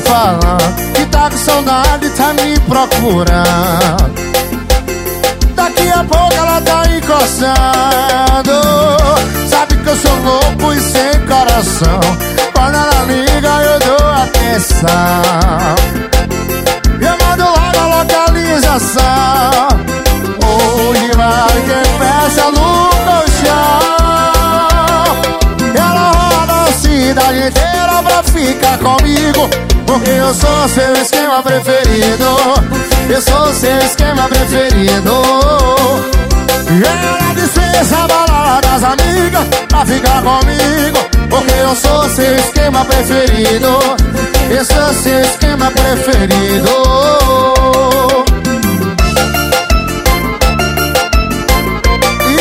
Falando Que tá com saudade, tá me procurando. Daqui a pouco ela tá encostando. Sabe que eu sou louco e sem coração. Quando ela liga eu dou atenção. Eu mando logo a localização. Hoje vai quem fecha no colchão? Ela roda a cidade inteira pra ficar comigo Porque eu sou seu esquema preferido. Eu sou seu esquema preferido. Ela dispensa a balada das amigas Pra ficar comigo. Porque eu sou seu esquema preferido. Eu sou seu esquema preferido.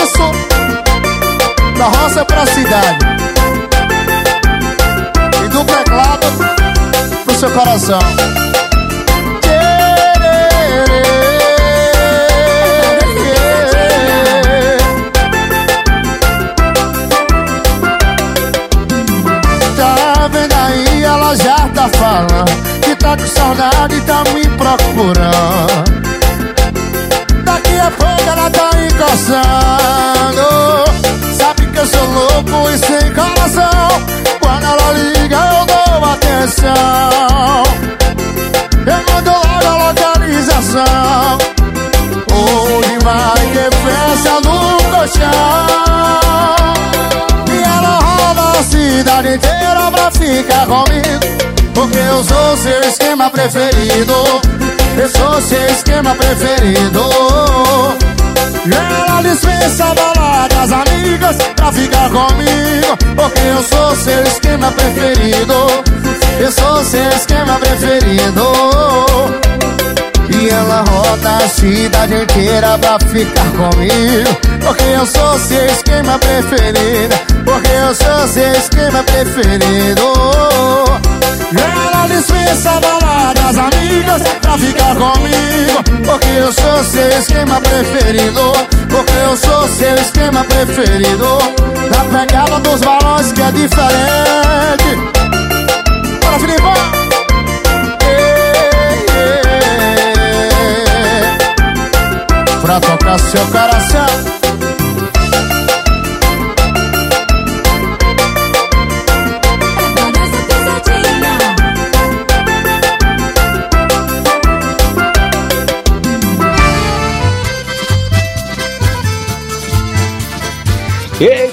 Isso da roça pra cidade. E do teclado seu coração. Tá vendo aí, ela já tá falando Que tá com saudade e tá me procurando. Daqui a pouco ela tá encostando Sabe que eu sou louco e sem coração Quando ela liga eu dou atenção. Eu mando logo a localização. Onde vai que fecha no colchão? E ela roda a cidade inteira pra ficar comigo Porque eu sou seu esquema preferido. Eu sou seu esquema preferido. Ela dispensa a balada das amigas pra ficar comigo. Porque eu sou seu esquema preferido. Eu sou seu esquema preferido E ela roda a cidade inteira pra ficar comigo. Porque eu sou seu esquema preferido. Porque eu sou seu esquema preferido. Ela dispensa a balada das amigas pra ficar comigo. Porque eu sou seu esquema preferido. Porque eu sou seu esquema preferido. Na pegada dos balões que é diferente. Bora, Filipão! Pra tocar seu coração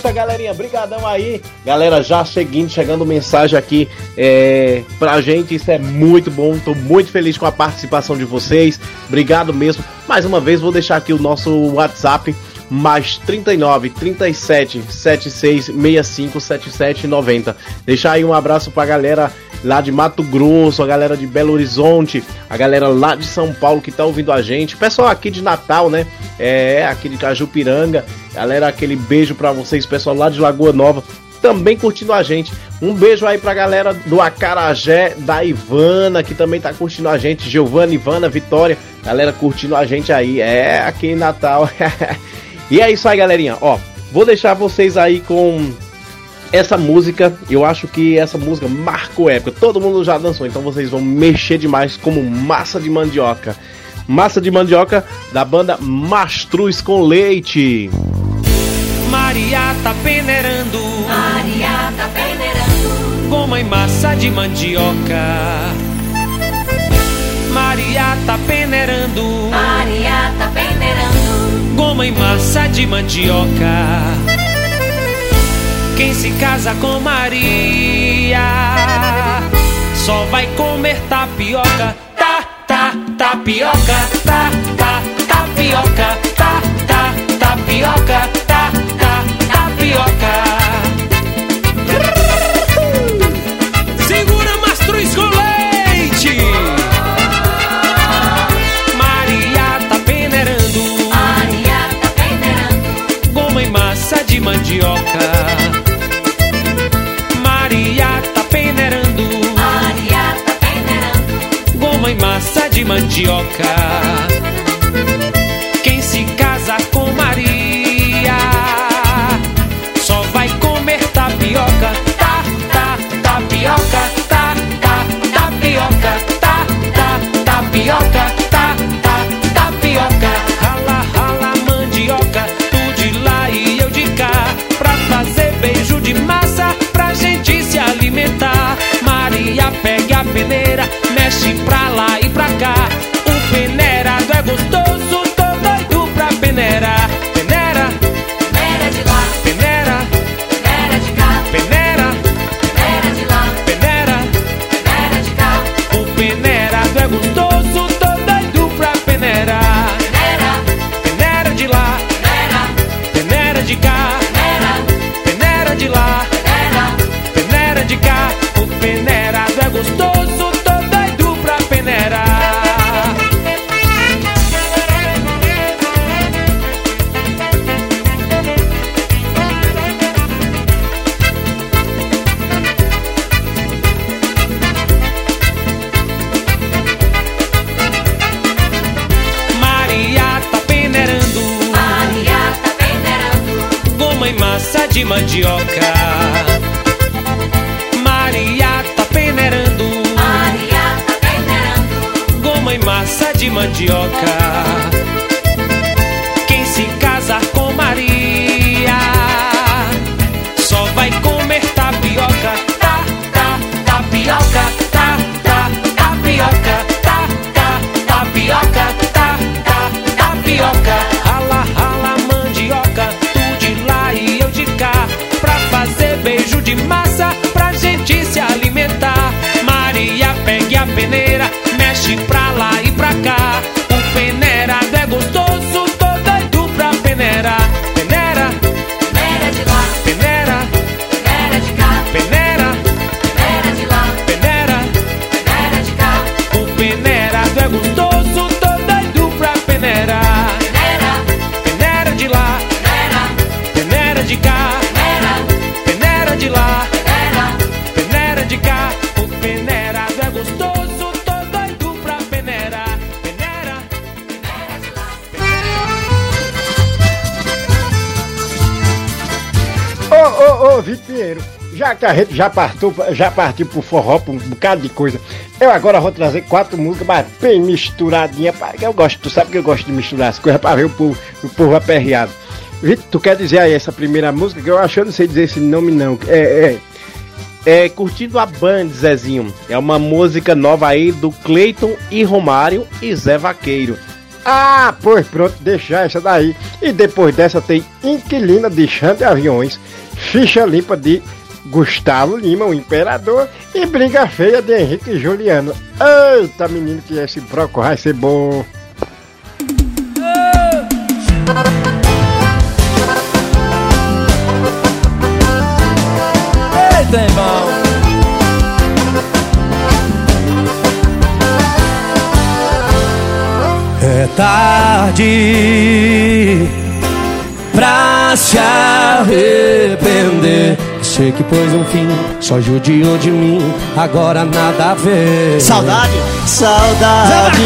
Eita, galerinha, aí. Galera, já seguindo, chegando mensagem aqui é, pra gente, isso é muito bom. Tô muito feliz com a participação de vocês. Obrigado mesmo. Mais uma vez, vou deixar aqui o nosso WhatsApp, mais 39 37 76 65 77 90. Deixar aí um abraço pra galera lá de Mato Grosso, a galera de Belo Horizonte, a galera lá de São Paulo que tá ouvindo a gente, pessoal aqui de Natal, né? É, aqui de Cajupiranga, galera, aquele beijo pra vocês, pessoal lá de Lagoa Nova, também curtindo a gente. Um beijo aí pra galera do Acarajé, da Ivana, que também tá curtindo a gente, Giovana, Ivana, Vitória, galera curtindo a gente aí, é, aqui em Natal. e é isso aí, galerinha, ó, vou deixar vocês aí com essa música, eu acho que essa música marcou época. Todo mundo já dançou, então vocês vão mexer demais como massa de mandioca. Massa de mandioca da banda Mastruz com Leite. Maria tá peneirando. Maria tá peneirando. Goma e massa de mandioca. Maria tá peneirando. Maria tá peneirando. Goma e massa de mandioca. Quem se casa com Maria só vai comer tapioca. Tá, tá, tapioca. Tá, tá, tapioca. Tá, tá, tapioca. Tá, tá, tapioca. De mandioca. Quem se casa com Maria só vai comer tapioca. Tá, tá, tapioca, tá, tá, tapioca, tá, tá, tapioca, tá, tá, tapioca. Rala, rala, mandioca, tu de lá e eu de cá. Pra fazer beijo de massa, pra gente se alimentar. Maria pega a peneira, mexe pra lá já que a gente já partiu, já partiu pro forró, pra um bocado de coisa, eu agora vou trazer quatro músicas, mas bem misturadinha, que eu gosto, tu sabe que eu gosto de misturar as coisas pra ver o povo, o povo aperreado. Vitor, tu quer dizer aí essa primeira música, que eu acho que eu não sei dizer esse nome não, é, é, É Curtindo a Band, Zezinho. É uma música nova aí do Cleiton e Romário e Zé Vaqueiro. Ah, pois pronto, deixa essa daí. E depois dessa tem Inquilina de Xande Aviões, Ficha Limpa de Gustavo Lima, o Imperador, e Briga Feia de Henrique Juliano. Eita, menino, que esse broco vai ser bom. Eita, irmão. É tarde pra se arrepender. Sei que pôs um fim, só judiou de mim, agora nada a ver. Saudade, saudade.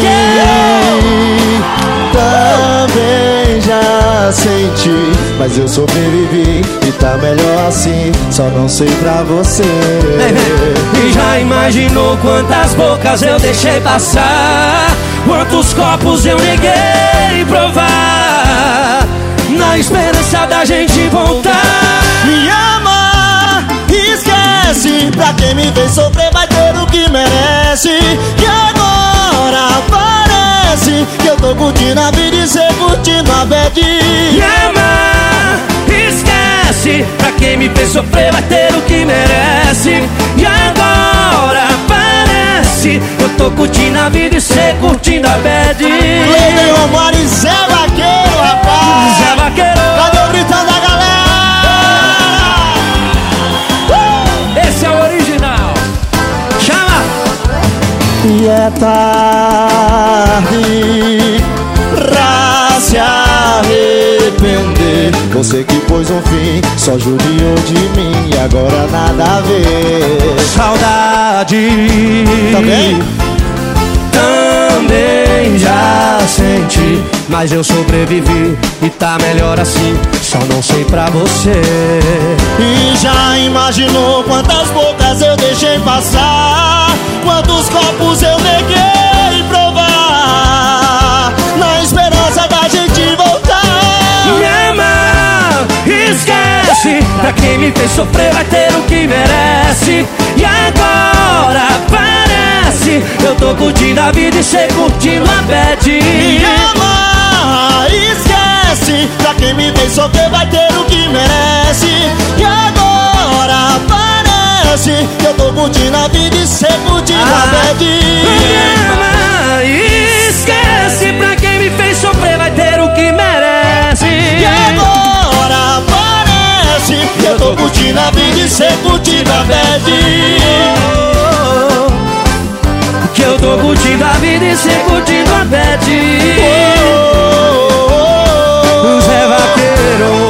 Também já senti, mas eu sobrevivi e tá melhor assim. Só não sei pra você. E já imaginou quantas bocas eu deixei passar? Quantos copos eu neguei provar? Na esperança da gente voltar. Me ama, esquece. Pra quem me vê sofrer vai ter o que merece. E agora parece que eu tô curtindo a vida e cê curtindo a bad. Me ama, esquece. Pra quem me fez sofrer vai ter o que merece. E agora parece eu tô curtindo a vida e cê curtindo a bad. Lele Omar e Zé Vaqueiro, rapaz. Zé Vaqueiro. Cadê o gritão E é tarde pra se arrepender. Você que pôs um fim, só judiou de mim e agora nada a ver. Saudade Também? também já senti, mas eu sobrevivi e tá melhor assim. Só não sei pra você. E já imaginou quantas bocas eu deixei passar? Quantos copos eu neguei provar? Na esperança da gente voltar. Me ama, esquece. Pra quem me fez sofrer vai ter o que merece. E agora parece eu tô curtindo a vida e cê curtindo a bad. Me ama, esquece. Pra quem me fez sofrer vai ter o que merece. E agora parece que eu tô curtindo a vida e cê curtindo a bad. Me ama, esquece. Pra quem me fez sofrer vai ter o que merece. E agora parece que eu tô curtindo a vida e cê curtindo a bad. Que eu tô curtindo a vida e cê curtindo a bad. Zé Vaqueiro.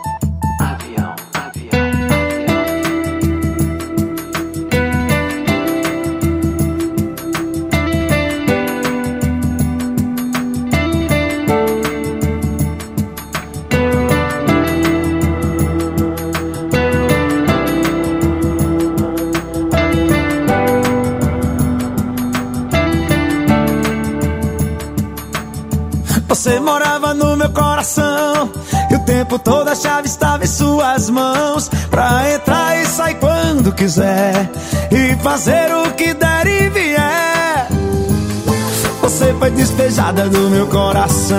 Tempo todo a chave estava em suas mãos. Pra entrar e sair quando quiser E fazer o que der e vier. Você foi despejada do meu coração.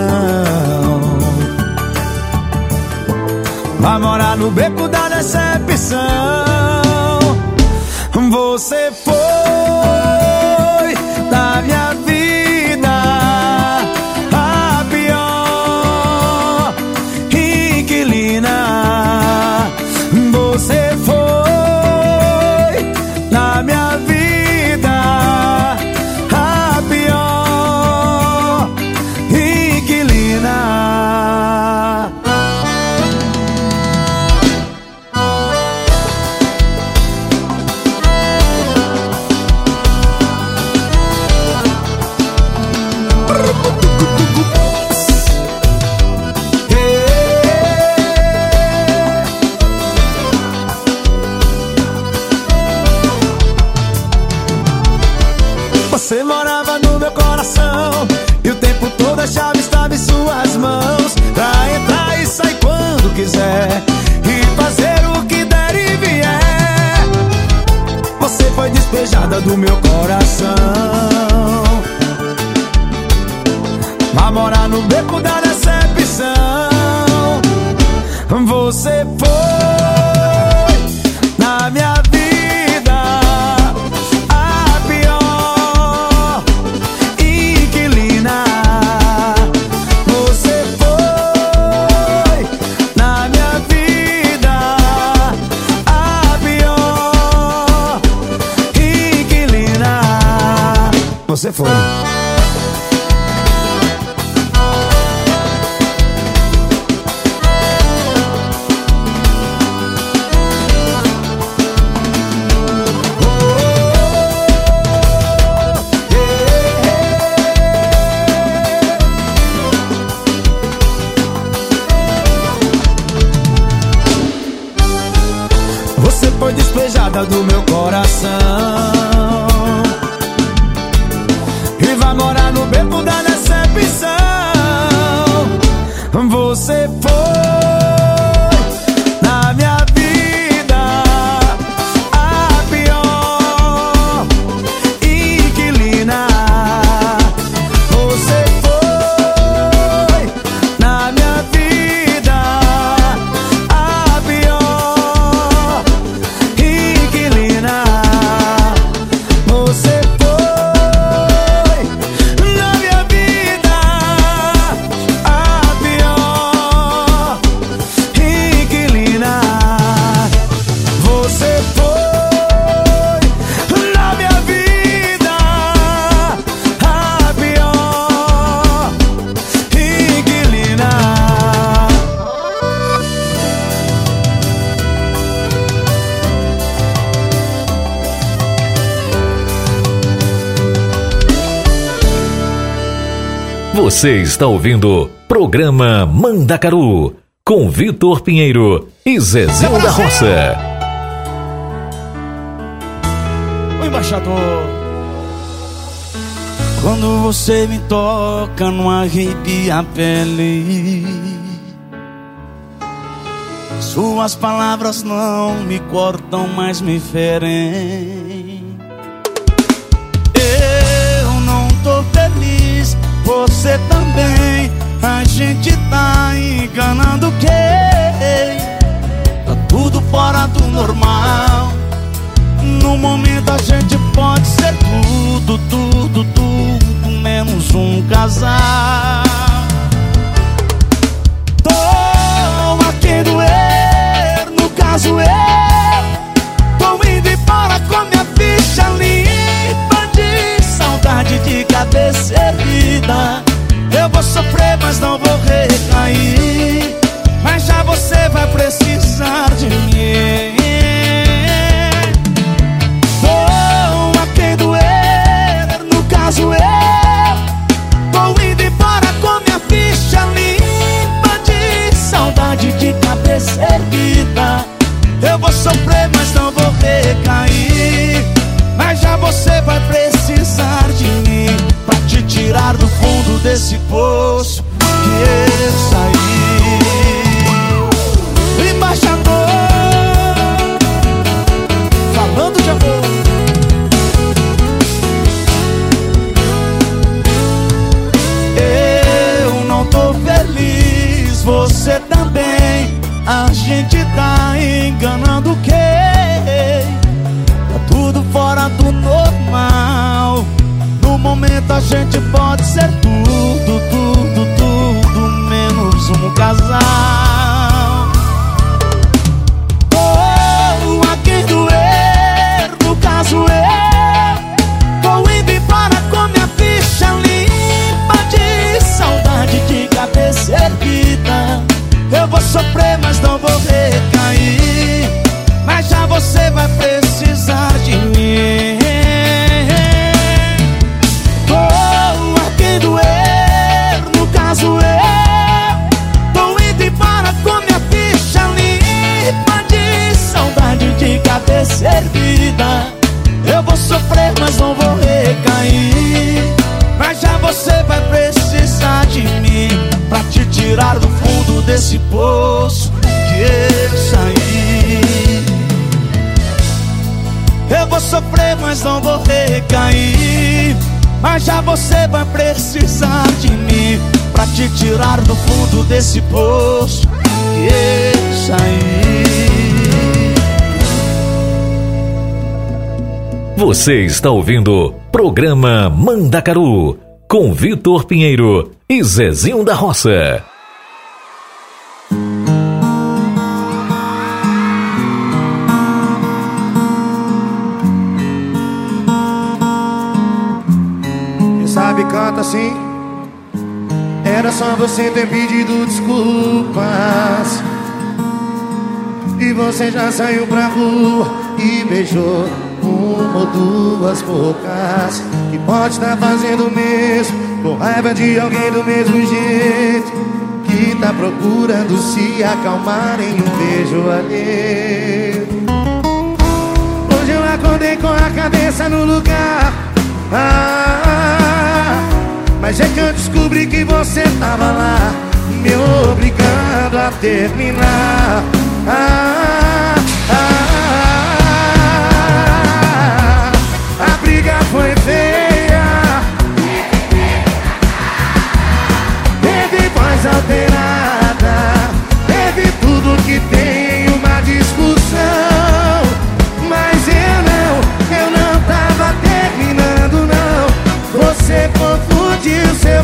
Vai morar no beco da decepção. Você do meu Você está ouvindo Programa Mandacaru com Vitor Pinheiro e Zezinho da Roça. O embaixador. Quando você me toca, não arrepia a pele. Suas palavras não me cortam, mas me ferem. Você também. A gente tá enganando quem? Tá tudo fora do normal. No momento a gente pode ser tudo, tudo, tudo, menos um casal. Tô a doer, no caso eu. Tô indo embora com minha ficha de cabeça erguida. Eu vou sofrer, mas não vou recair. Mas já você vai precisar de mim. Tô a quem doer, no caso eu. Tô indo embora com minha ficha limpa de saudade de cabeça erguida. Eu vou sofrer, mas não vou recair. Você vai precisar de mim pra te tirar do fundo desse poço que eu saí. Embaixador momento a gente pode ser tudo, tudo, tudo, menos um casal. Oh, a quem doer, no caso eu. Tô indo embora com minha ficha limpa de saudade de cabeça erguida. Eu vou sofrer, mas não vou recair. Mas já você vai precisar erguida. Eu vou sofrer, mas não vou recair. Mas já você vai precisar de mim pra te tirar do fundo desse poço que eu saí. Eu vou sofrer, mas não vou recair. Mas já você vai precisar de mim pra te tirar do fundo desse poço que eu saí. Você está ouvindo Programa Mandacaru com Vitor Pinheiro e Zezinho da Roça. Quem sabe canta assim. Era só você ter pedido desculpas. E você já saiu pra rua e beijou uma ou duas bocas. Que pode estar fazendo o mesmo, com raiva de alguém do mesmo jeito. Que tá procurando se acalmar em um beijo alheio. Hoje eu acordei com a cabeça no lugar. Ah, mas é que eu descobri que você tava lá, me obrigando a terminar. Ah,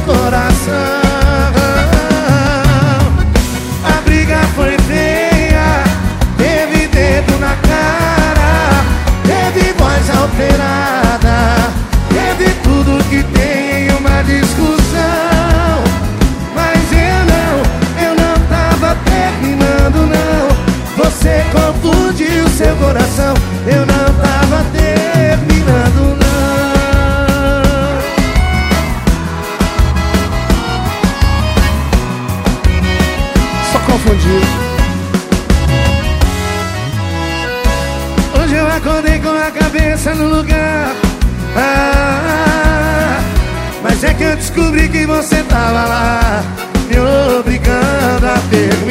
coração. A briga foi feia, teve dedo na cara, teve voz alterada, confundiu. Hoje eu acordei com a cabeça no lugar. Ah, mas é que eu descobri que você tava lá, me obrigando a terminar.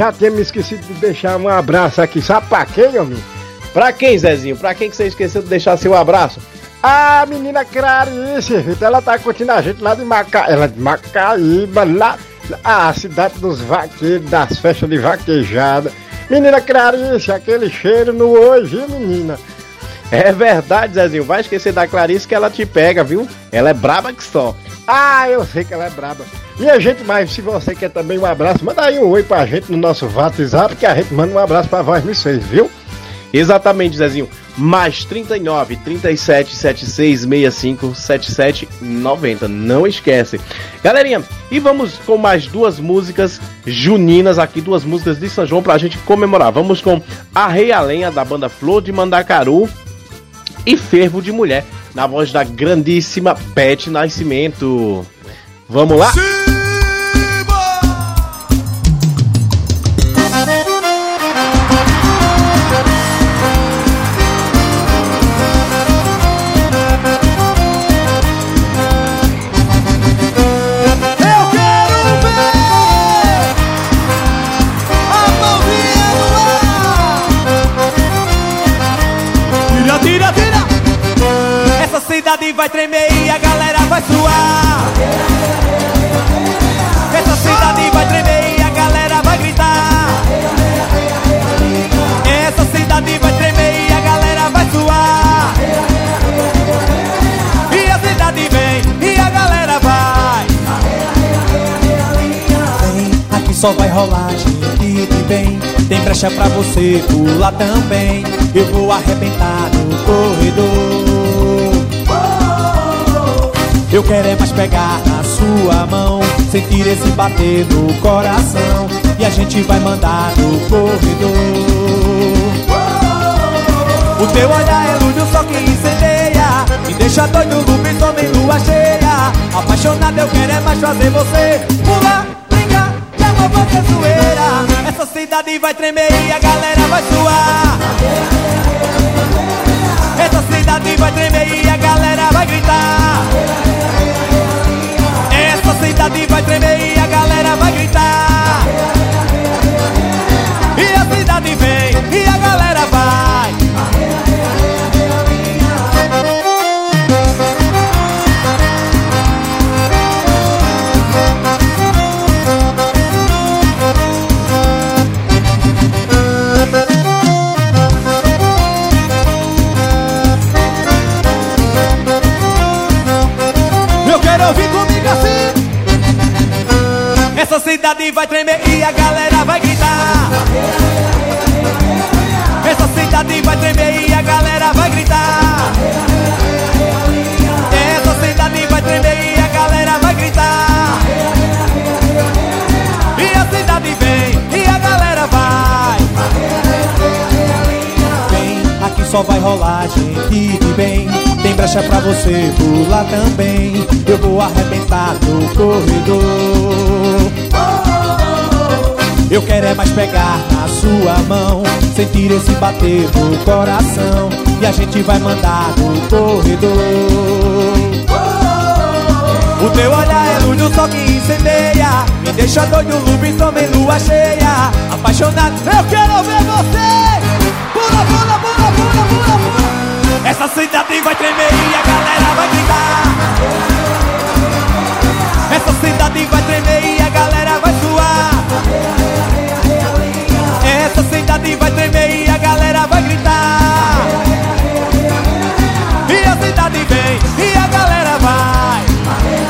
Já tinha me esquecido de deixar um abraço aqui. Sabe pra quem, amigo? Pra quem, Zezinho? Pra quem que você esqueceu de deixar seu abraço? A menina Clarice, ela tá curtindo a gente lá de Maca... Ela é de Macaíba, lá... A cidade dos vaqueiros, das festas de vaquejada. Menina Clarice, aquele cheiro no hoje, menina? É verdade, Zezinho. Vai esquecer da Clarice que ela te pega, viu? Ela é braba que só. Ah, eu sei que ela é braba. Minha gente, mas se você quer também um abraço, manda aí um oi pra gente no nosso WhatsApp, que a gente manda um abraço pra voz me fez, viu? Exatamente, Zezinho. Mais 39 37 76 65 77 90. Não esquece. Galerinha, e vamos com mais duas músicas juninas aqui, duas músicas de São João pra gente comemorar. Vamos com A Rei a Lenha da banda Flor de Mandacaru e Fervo de Mulher, na voz da grandíssima Beth Nascimento. Vamos lá? Eu cidade vai tremer e a galera vai suar. Essa cidade vai tremer e a galera vai gritar. Essa cidade vai tremer e a galera vai suar. E a cidade vem e a galera vai. Vem, aqui só vai rolar gente de bem. Tem brecha pra você pular também. Eu vou arrebentar no corredor. Eu quero é mais pegar na sua mão, sentir esse bater no coração. E a gente vai mandar no corredor. O teu olhar é luz do sol que incendeia Me deixa doido no principalmente lua cheia Apaixonado eu quero é mais fazer você Pular, brincar, e amor fazer zoeira Essa cidade vai tremer e a galera vai suar Essa cidade vai tremer e a galera vai gritar cidade vai tremer e a galera vai gritar. E a cidade vem e a galera vai. Eu quero ouvir assim Essa cidade vai tremer e a galera vai gritar. Essa cidade vai tremer e a galera só vai rolar gente de bem. Tem brecha pra você pular também. Eu vou arrebentar no corredor. Eu quero é mais pegar na sua mão, sentir esse bater do coração e a gente vai mandar no corredor. O teu olhar é luz do sol que incendeia Me deixa doido, lobisomem também lua cheia. Apaixonado, eu quero ver você Essa cidade vai tremer e a galera vai gritar Essa cidade vai tremer e a galera vai suar. Essa cidade vai tremer e a galera vai gritar. E a cidade vem e a galera vai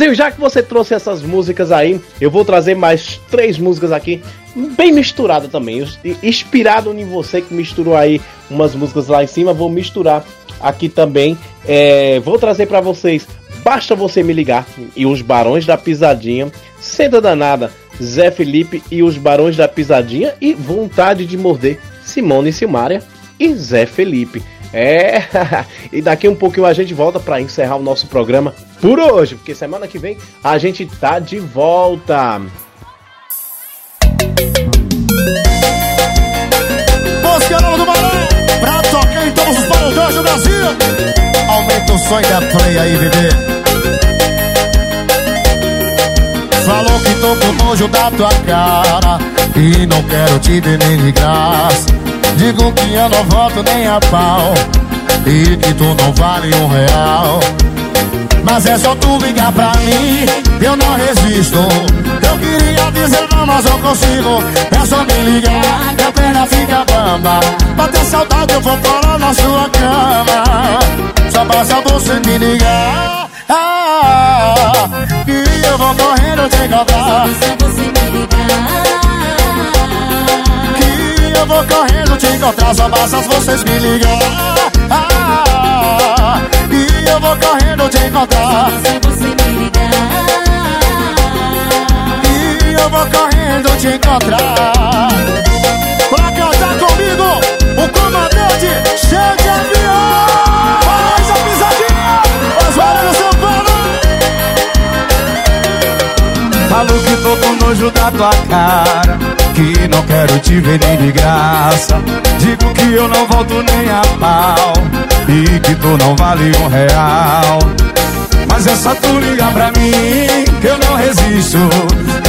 Zezinho, já que você trouxe essas músicas aí, eu vou trazer mais três músicas aqui, bem misturada também. Inspirado em você que misturou aí umas músicas lá em cima, vou misturar aqui também. É, vou trazer pra vocês Basta Você Me Ligar e Os Barões da Pisadinha, Senta Danada Zé Felipe e os Barões da Pisadinha e Vontade de Morder, Simone Silmária e Zé Felipe. É, e daqui um pouquinho a gente volta para encerrar o nosso programa por hoje, porque semana que vem a gente tá de volta. Nova do Barão, pra tocar em todos os paredões do Brasil. Aumenta o som da play aí, bebê. Falou que tô com nojo da tua cara E não quero te ver nem de graça Digo que eu não volto nem a pau E que tu não vale um real Mas é só tu ligar pra mim Eu não resisto. Eu queria dizer não, mas eu consigo. É só me ligar Que a perna fica bamba. Bater saudade eu vou parar na sua cama. Só basta você me ligar. Ah, Que eu vou correndo te encontrar Que eu vou correndo te encontrar. Só basta vocês me ligar. Ah, eu vou correndo te encontrar. Que eu vou correndo te encontrar. Pra cantar comigo O comandante cheio de avião Falo que tô com nojo da tua cara Que não quero te ver nem de graça. Digo que eu não volto nem a pau E que tu não vale um real. Mas é só tu ligar pra mim Que eu não resisto.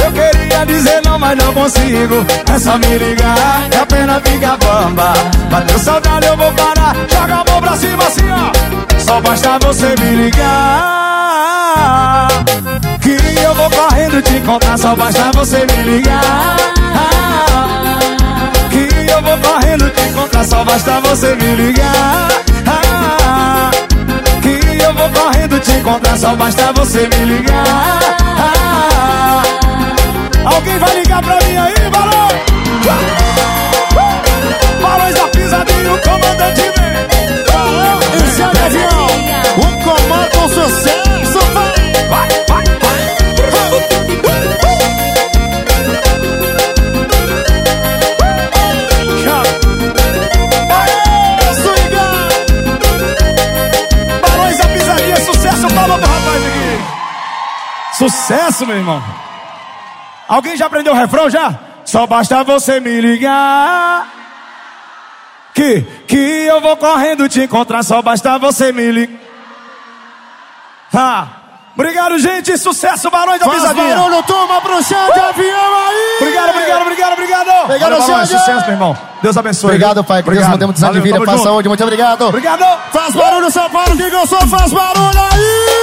Eu queria dizer não, mas não consigo. É só me ligar que a pena fica bamba. Bateu saudade, eu vou parar. Joga a mão pra cima assim, ó. Só basta você me ligar Que eu vou correndo te encontrar Só basta você me ligar. Que eu vou correndo te encontrar Só basta você me ligar. Que eu vou correndo te encontrar Só basta você me ligar. Alguém vai ligar pra mim aí, Barão? Barões da pisadinha, o comandante vem esse é o O comando com sucesso Vai, vai, vai Aê, swinga! Barões da pisadinha, sucesso, palma pro rapaz aqui Sucesso, meu irmão Alguém já aprendeu o refrão já? Só basta você me ligar Que, que eu vou correndo te encontrar Só basta você me ligar ah, Obrigado, gente, sucesso, Barões da Faz Pisadinha barulho, toma pro chão de avião aí! Obrigado, obrigado, obrigado, obrigado Obrigado, Valeu, Xande. Sucesso, meu irmão Deus abençoe Obrigado, pai, que Deus Obrigado. mantemos design de vida, paz, junto. saúde, muito obrigado! Obrigado! Faz barulho, São Paulo, quem gostou, faz barulho aí!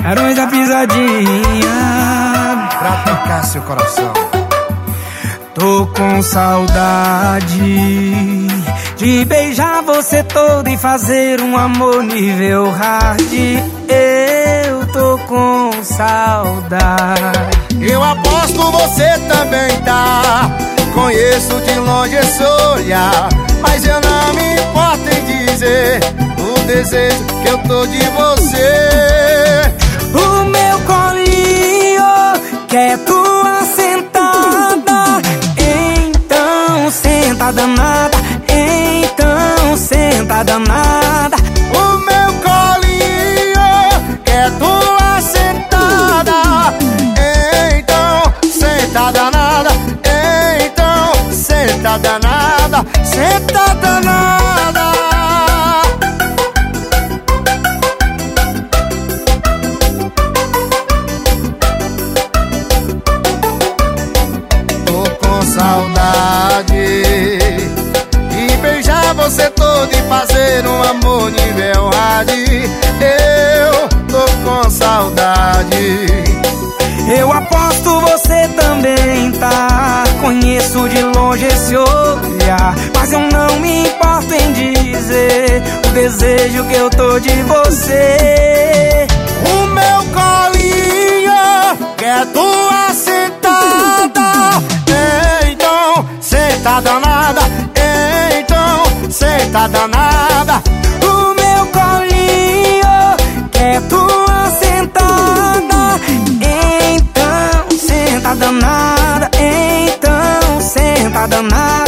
Barões da pisadinha Pra tocar seu coração Tô com saudade De beijar você todo e fazer um amor nível hard. Eu tô com saudade. Eu aposto você também tá. Conheço de longe esse olhar Mas eu não me importo em dizer O desejo que eu tô de você. O meu colinho quer tua sentada Então senta danada Então senta danada O meu colinho quer tua sentada. Então senta danada Então senta danada Senta danada você todo e fazer um amor nível hard. Eu tô com saudade. Eu aposto você também tá. Conheço de longe esse olhar Mas eu não me importo em dizer O desejo que eu tô de você. O meu colinho quer tua sentada. Então senta danada Senta danada. O meu colinho quer é tua sentada. Então senta danada, então senta danada.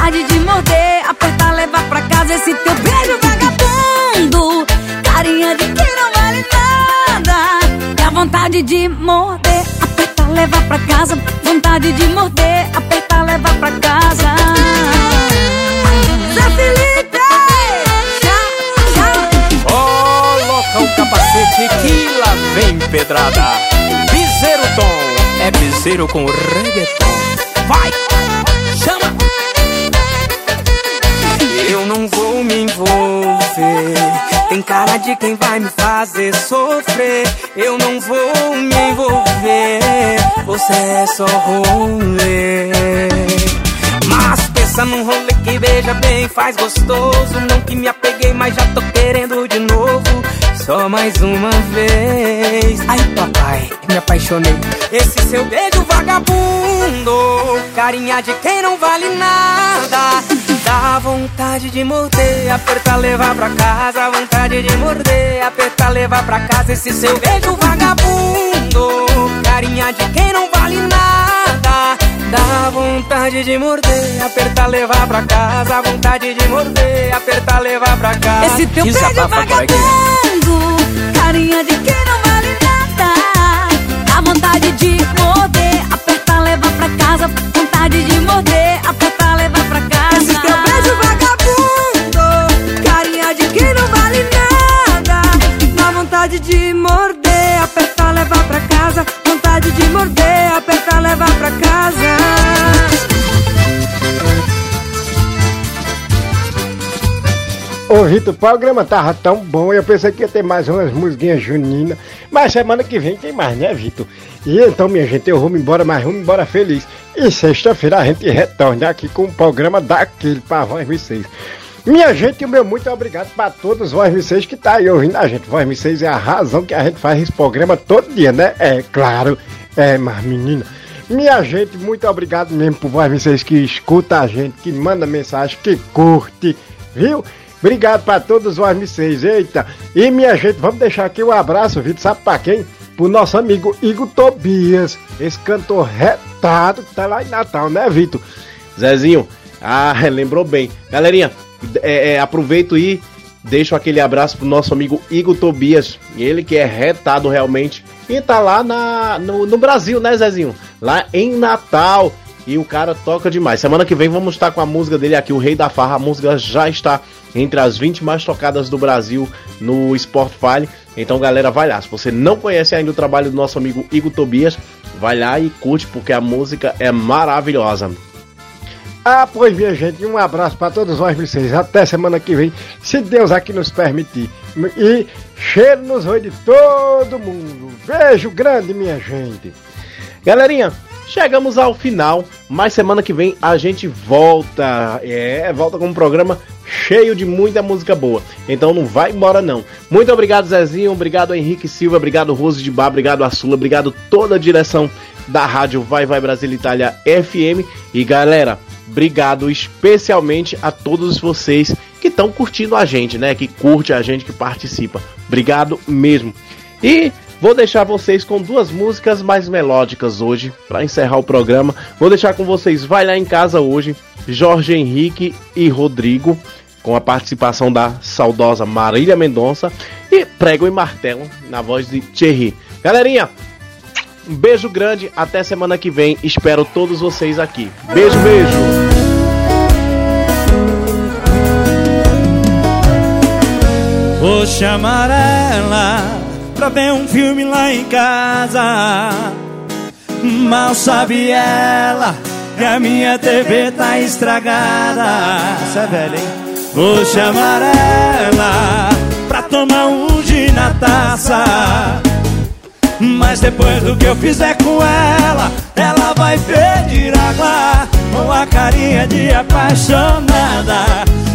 Vontade de morder, apertar, levar pra casa. Esse teu beijo vagabundo, carinha de quem não vale nada. Dá vontade de morder, apertar, levar pra casa. Vontade de morder, apertar, levar pra casa. Zé Felipe! Já, já. Coloca o capacete que lá vem pedrada. Piseiro Tom, é piseiro com reggaeton. De quem vai me fazer sofrer. Eu não vou me envolver. Você é só rolê. Mas pensa num rolê que beija bem, faz gostoso. Não que me apeguei, mas já tô querendo de novo. Só mais uma vez. Ai, papai, me apaixonei. Esse seu beijo vagabundo, carinha de quem não vale nada. Dá vontade de morder, apertar, levar pra casa. Vontade de morder, apertar, levar pra casa. Esse seu beijo vagabundo, carinha de quem não vale nada. Dá vontade de morder, apertar, levar pra casa. Vontade de morder, apertar, levar pra casa. Esse teu beijo vagabundo, carinha de quem não vale nada. Dá vontade de morder, apertar, levar pra casa. Vontade de morder, apertar, Ô Vitor, o programa tava tão bom, eu pensei que ia ter mais umas musiquinhas juninas. Mas semana que vem tem mais, né, Vitor? E então, minha gente, eu me embora, mas me embora feliz. E sexta-feira a gente retorna aqui com o programa daquele pra Voz M6. Minha gente, o meu muito obrigado para todos os Voz M6 que tá aí ouvindo a gente. Voz M6 é a razão que a gente faz esse programa todo dia, né? É claro, é, mas menina. Minha gente, muito obrigado mesmo por Voz M6 que escuta a gente, que manda mensagem, que curte, viu? Obrigado para todos os Voz M6, eita. E minha gente, vamos deixar aqui um abraço, Vitor, sabe para quem? Pro nosso amigo Igor Tobias, esse cantor retado que tá lá em Natal, né, Vitor? Zezinho, ah, lembrou bem. Galerinha, é, é, aproveito e deixo aquele abraço pro nosso amigo Igor Tobias. Ele que é retado realmente. E tá lá na, no, no Brasil, né, Zezinho? Lá em Natal. E o cara toca demais. Semana que vem vamos estar com a música dele aqui, o Rei da Farra. A música já está entre as 20 mais tocadas do Brasil no Spotify. Então, galera, vai lá. Se você não conhece ainda o trabalho do nosso amigo Igor Tobias, vai lá e curte, porque a música é maravilhosa. Ah, pois minha gente, um abraço para todos nós vocês. Até semana que vem, se Deus aqui nos permitir. E cheiro nos olhos de todo mundo. Beijo grande, minha gente. Galerinha, chegamos ao final, mas semana que vem a gente volta. É, volta com um programa cheio de muita música boa. Então não vai embora não. Muito obrigado Zezinho, obrigado Henrique Silva, obrigado Rose de Bar, obrigado a Sula, obrigado toda a direção da rádio Vai Vai Brasil Itália FM e galera, obrigado especialmente a todos vocês que estão curtindo a gente, né? Que curte a gente, que participa. Obrigado mesmo. E Vou deixar vocês com duas músicas mais melódicas hoje para encerrar o programa. Vou deixar com vocês Vai lá em casa hoje, Jorge Henrique e Rodrigo, com a participação da saudosa Marília Mendonça e Prego e Martelo na voz de Thierry. Galerinha, um beijo grande, até semana que vem. Espero todos vocês aqui. Beijo, beijo. Vou chamar ela pra ver um filme lá em casa. Mal sabe ela que a minha TV tá estragada. Isso é velho, hein? Vou chamar ela pra tomar um gin na taça. Mas depois do que eu fizer com ela, ela vai pedir água com a carinha de apaixonada.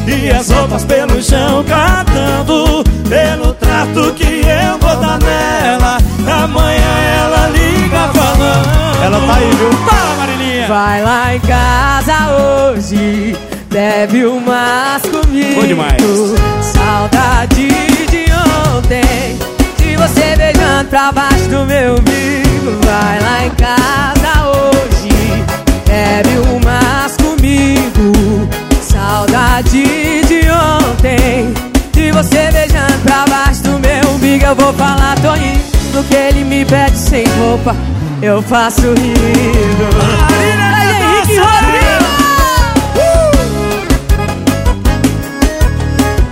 E as roupas pelo chão catando Pelo trato que eu vou dar nela Amanhã ela liga falando Ela tá aí, viu? Fala, Marilinha! Vai lá em casa hoje, bebe umas comigo. Bom demais. Saudade de ontem, de você beijando pra baixo do meu umbigo. Vai lá em casa hoje, bebe umas comigo. Saudade de ontem, de você beijando pra baixo do meu umbigo. Eu vou falar, tô indo, que ele me pede sem roupa. Eu faço rindo. Ai, Henrique Rodrigo!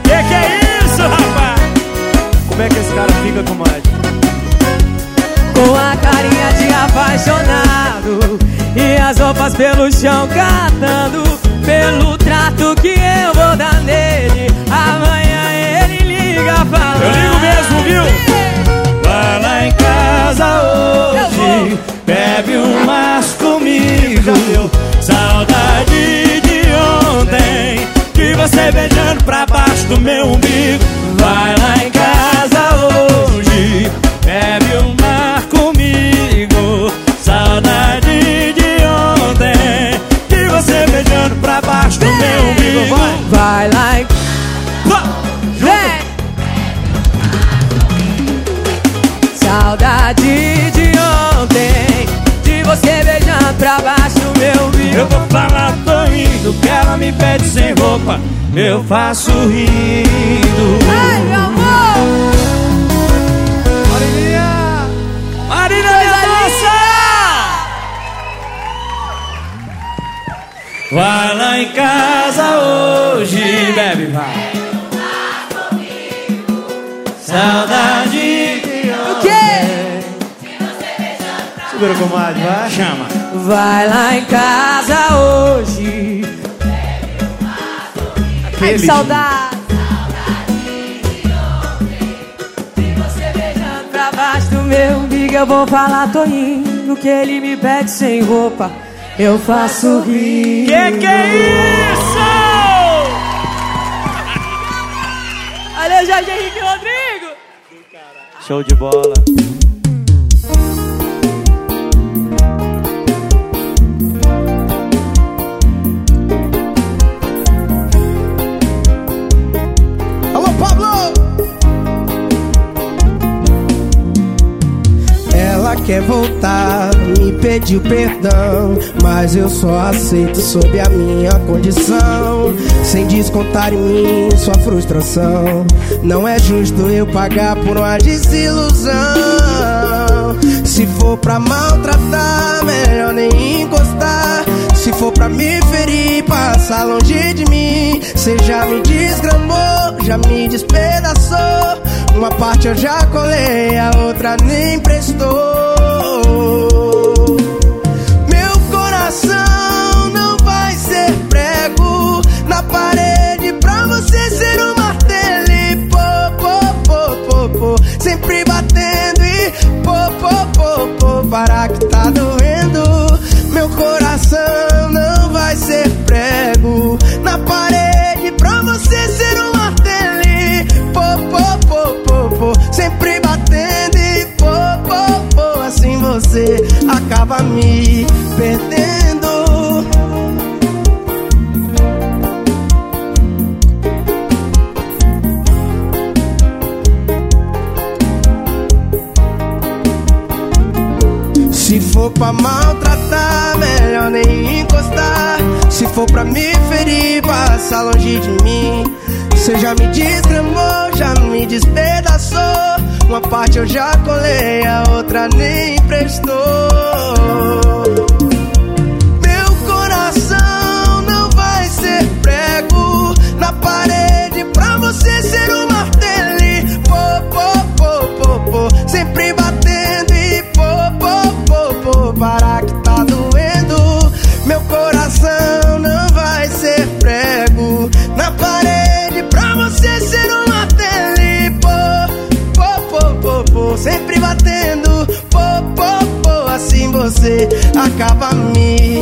Que que é isso, rapaz? Como é que esse cara fica com mais? Com a carinha de apaixonado E as roupas pelo chão catando Pelo trato que eu vou dar nele Amanhã ele liga falando Eu ligo mesmo, viu? Vai lá em casa hoje, bebe umas comigo. Saudade de ontem, de você beijando pra baixo do meu umbigo. Ela me pede sem roupa. Eu faço rindo. Ai, meu amor! Marilinha! Marilinha Mendonça! Vai lá em casa hoje, bebe, vai. Saudade de O quê? Segura com mais, vai. Chama. Vai lá em casa hoje Ai, que Aquele- saudade Beijando pra baixo do meu umbigo Eu vou falar, tô indo Que ele me pede sem roupa Eu faço rir Que que é isso? Valeu, Jorge Henrique Rodrigo Show de bola. Quer voltar, me pediu perdão, mas eu só aceito sob a minha condição. Sem descontar em mim sua frustração. Não é justo eu pagar por uma desilusão. Se for pra maltratar, melhor nem encostar. For pra me ferir, passa longe de mim. Cê já me desgramou, já me despedaçou. Uma parte eu já colei, a outra nem prestou. Meu coração não vai ser prego na parede pra você ser um martelo e pô, pô, pô, pô. Sempre batendo e pô, pô, pô, pô, para que tá doendo. Meu coração vai ser prego na parede pra você ser um martelo pô, pô, pô, pô, pô. Sempre batendo e pô, pô, pô, assim você acaba me perdendo. For maltratar, melhor nem encostar. Se for pra me ferir, passa longe de mim. Você já me desgramou, já me despedaçou. Uma parte eu já colei, a outra nem prestou. Acaba me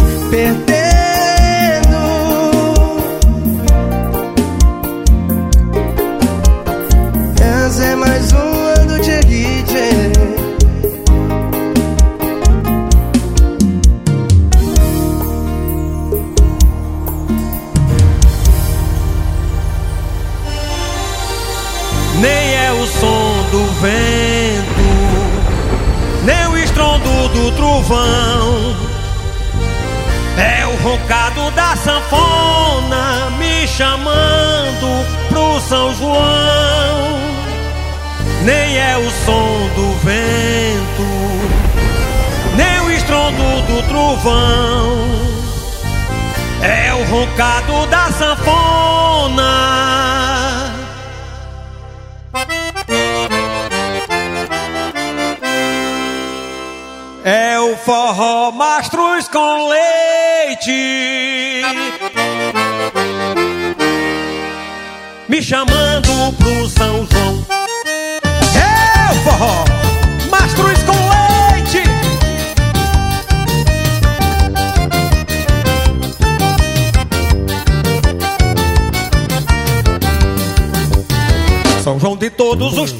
de todos os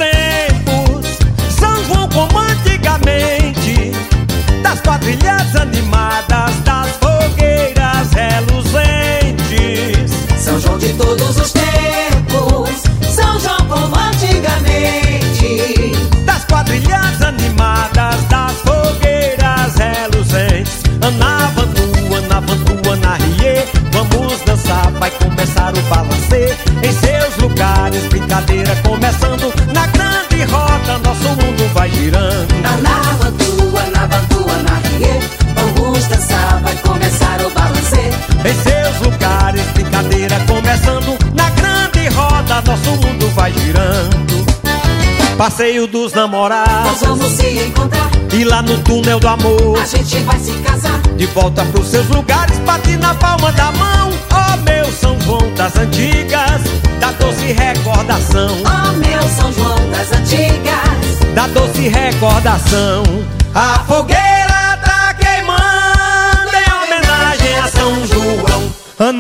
Passeio dos namorados. Nós vamos se encontrar, E lá no túnel do amor. A gente vai se casar. De volta pros seus lugares, bate na palma da mão. Ó meu São João das antigas Da doce recordação. Ó meu São João das antigas. Da doce recordação. A fogueira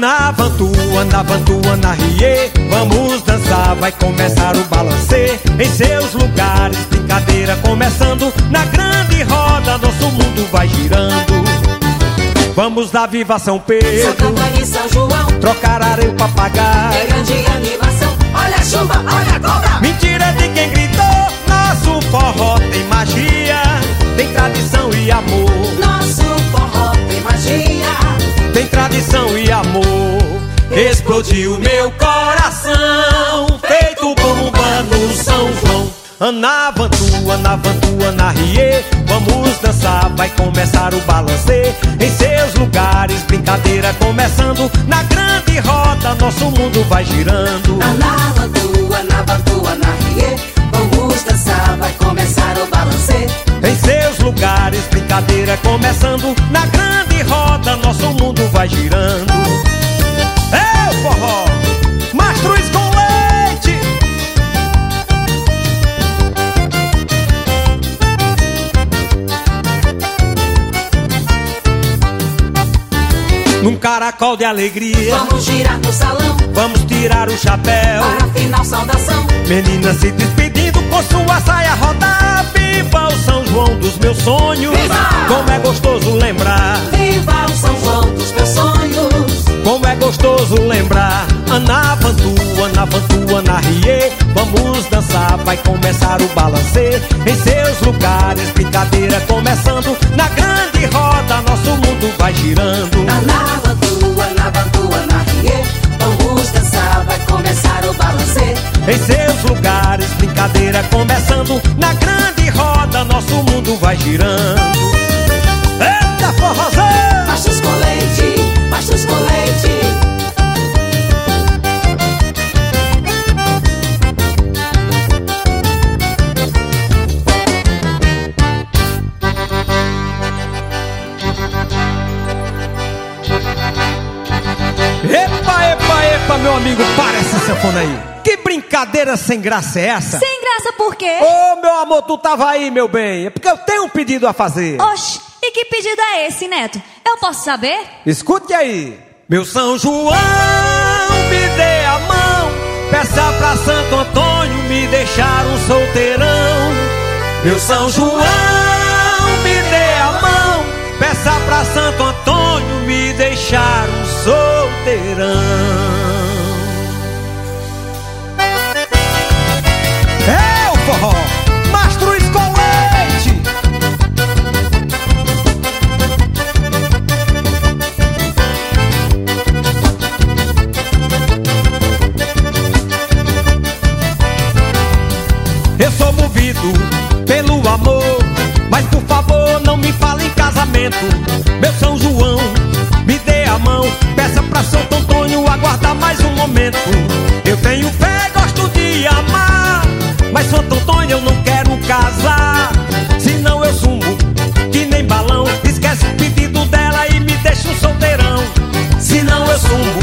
João Anavantu, Anavantu, Anarie Vamos dançar, vai começar o balancê. Em seus lugares, brincadeira começando. Na grande roda, nosso mundo vai girando. Vamos dar viva São Santa Pedro Antônio e São João. Trocar areia pra pagar É grande animação. Olha a chuva, olha a cobra. Mentira de quem gritou. Nosso forró tem magia. Tem tradição e amor. Nosso forró tem magia. Tem tradição e amor. Explodiu meu coração. Feito bomba no São João. Anavantu, Anavantu, Anarie Vamos dançar, vai começar o balancê. Em seus lugares, brincadeira começando. Na grande roda, nosso mundo vai girando. Anavantu, Anavantu, Anarie. Vamos dançar, vai começar o balancê. Lugares, brincadeira começando. Na grande roda, nosso mundo vai girando. É o forró, mastruz com leite. Num caracol de alegria Vamos girar no salão. Vamos tirar o chapéu. Para final saudação. Menina se despedindo com sua saia rodar Viva o São João dos meus sonhos. Viva! Como é gostoso lembrar. Viva o São João dos meus sonhos. Como é gostoso lembrar. Anavantu, Anavantu, Anarie Vamos dançar, vai começar o balancê. Em seus lugares, brincadeira começando. Na grande roda, nosso mundo vai girando. Anavantu, Anavantu, Anarie Em seus lugares, brincadeira começando Na grande roda, nosso mundo vai girando Eita, forrozão! Machos com leite Epa, epa, epa, meu amigo, para essa sanfona aí. Brincadeira sem graça é essa? Sem graça por quê? Ô, meu amor, tu tava aí, meu bem. É porque eu tenho um pedido a fazer. Oxe, e que pedido é esse, Neto? Eu posso saber? Escute aí. Meu São João, me dê a mão. Peça pra Santo Antônio me deixar um solteirão. Meu São João, me dê a mão. Peça pra Santo Antônio me deixar um solteirão. Forró, Mastro Escolete. Eu sou movido pelo amor, mas por favor não me fale em casamento. Meu São João, me dê a mão, peça pra Santo Antônio aguardar mais um momento. Eu eu não quero casar. Senão eu sumo que nem balão, esquece o pedido dela e me deixa um solteirão. Senão eu sumo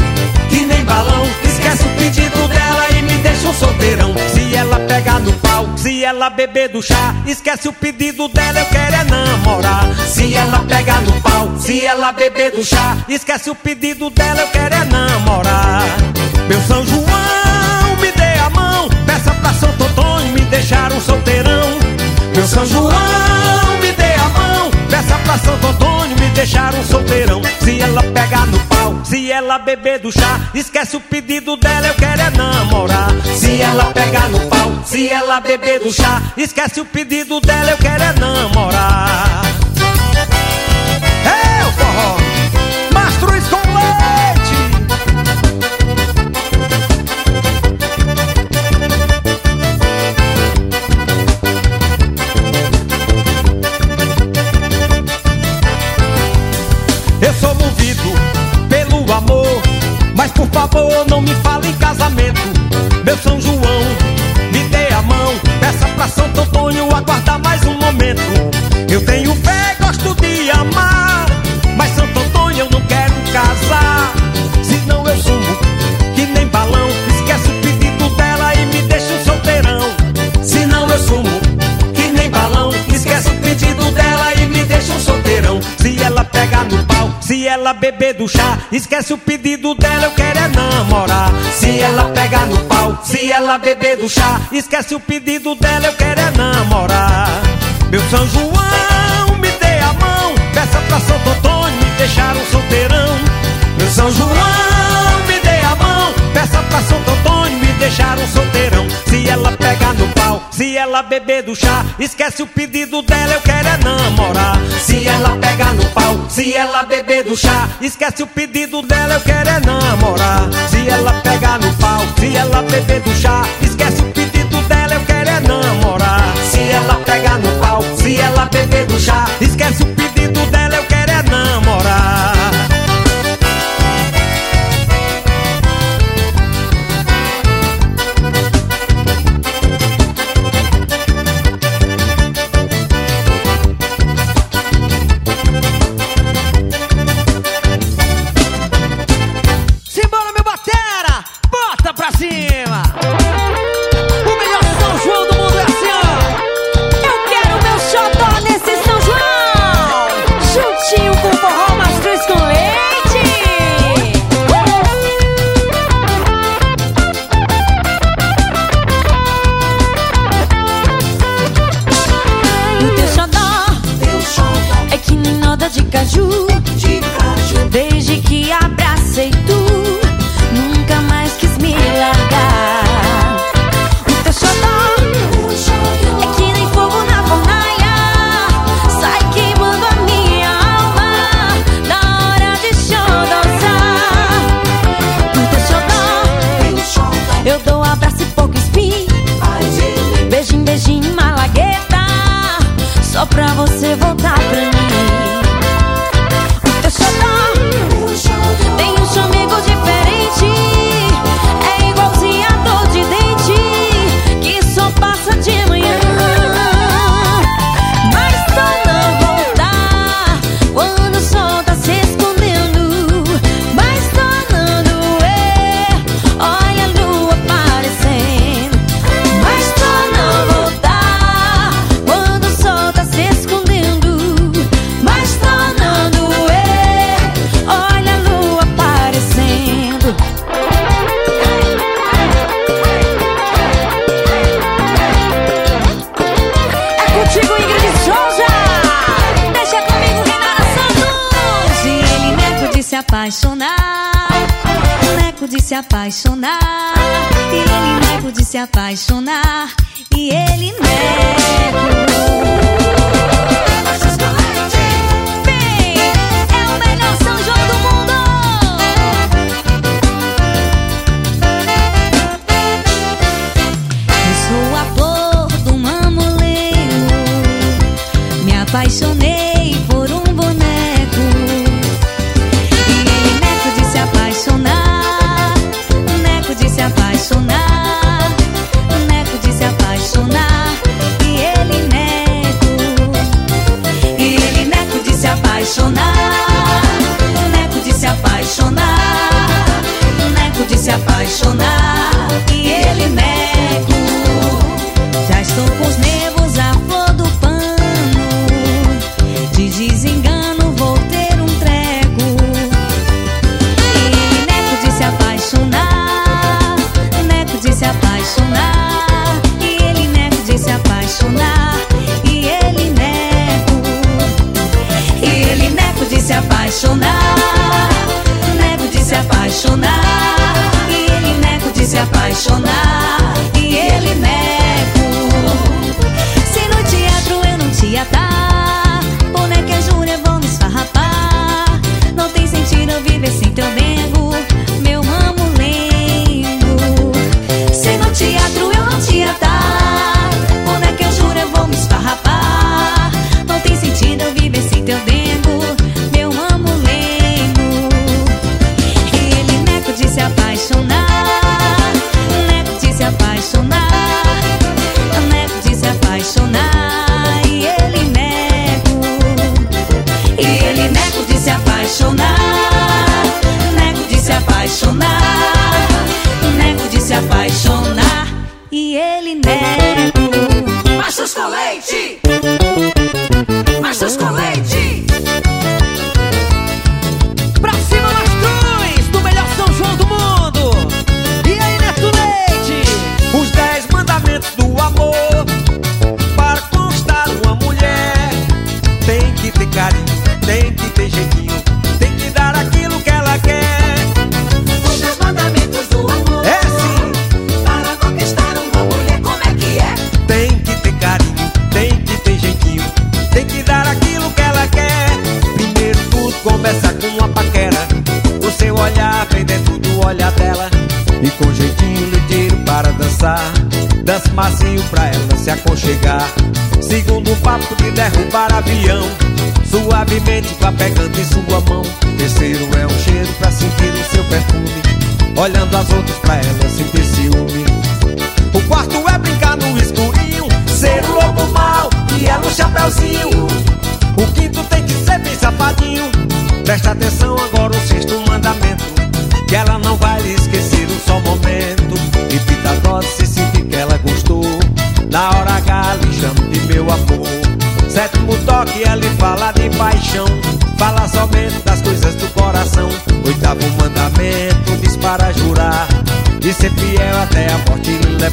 que nem balão, esquece o pedido dela e me deixa um solteirão. Se ela pegar no pau, se ela beber do chá, esquece o pedido dela, eu quero é namorar. Se ela pegar no pau, se ela beber do chá, esquece o pedido dela, eu quero é namorar. Meu São João, deixar um solteirão. Meu São João, me dê a mão, peça pra Santo Antônio me deixar um solteirão. Se ela pegar no pau, se ela beber do chá, esquece o pedido dela, eu quero é namorar. Se ela pegar no pau, se ela beber do chá, esquece o pedido dela, eu quero é namorar. Por favor não me fale em casamento. Meu São João, ela beber do chá, esquece o pedido dela, eu quero é namorar. Se ela pegar no pau, se ela beber do chá, esquece o pedido dela, eu quero é namorar. Meu São João, me dê a mão, peça pra Santo Antônio me deixar um solteirão. Meu São João, me dê a mão, peça pra Santo Antônio me deixar um solteirão. Se ela pegar no pau, se ela beber do chá, esquece o pedido dela, eu quero é namorar. Se ela pegar no pau, se ela beber do chá, esquece o pedido dela, eu quero é namorar. Se ela pegar no pau, se ela beber do chá, esquece o pedido dela, eu quero é namorar. Se ela pegar no pau, se ela beber do chá, esquece o pedido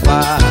levar.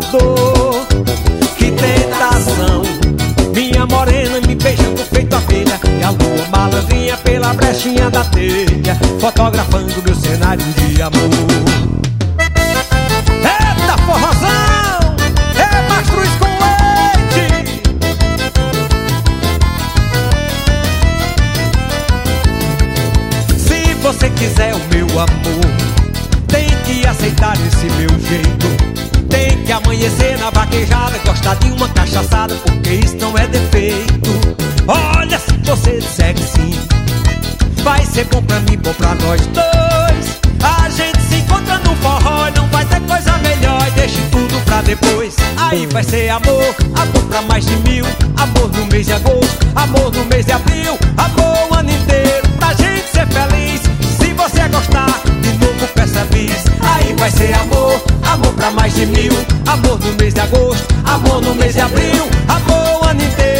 dor. Compra bom pra mim, bom pra nós dois. A gente se encontra no forró, não vai ter coisa melhor. Deixe tudo pra depois. Aí hum. vai ser amor, amor pra mais de mil. Amor no mês de agosto, amor no mês de abril. Amor o ano inteiro pra gente ser feliz. Se você gostar, de novo peça bis. Aí vai ser amor, amor pra mais de mil. Amor no mês de agosto, amor no mês de abril. Amor o ano inteiro.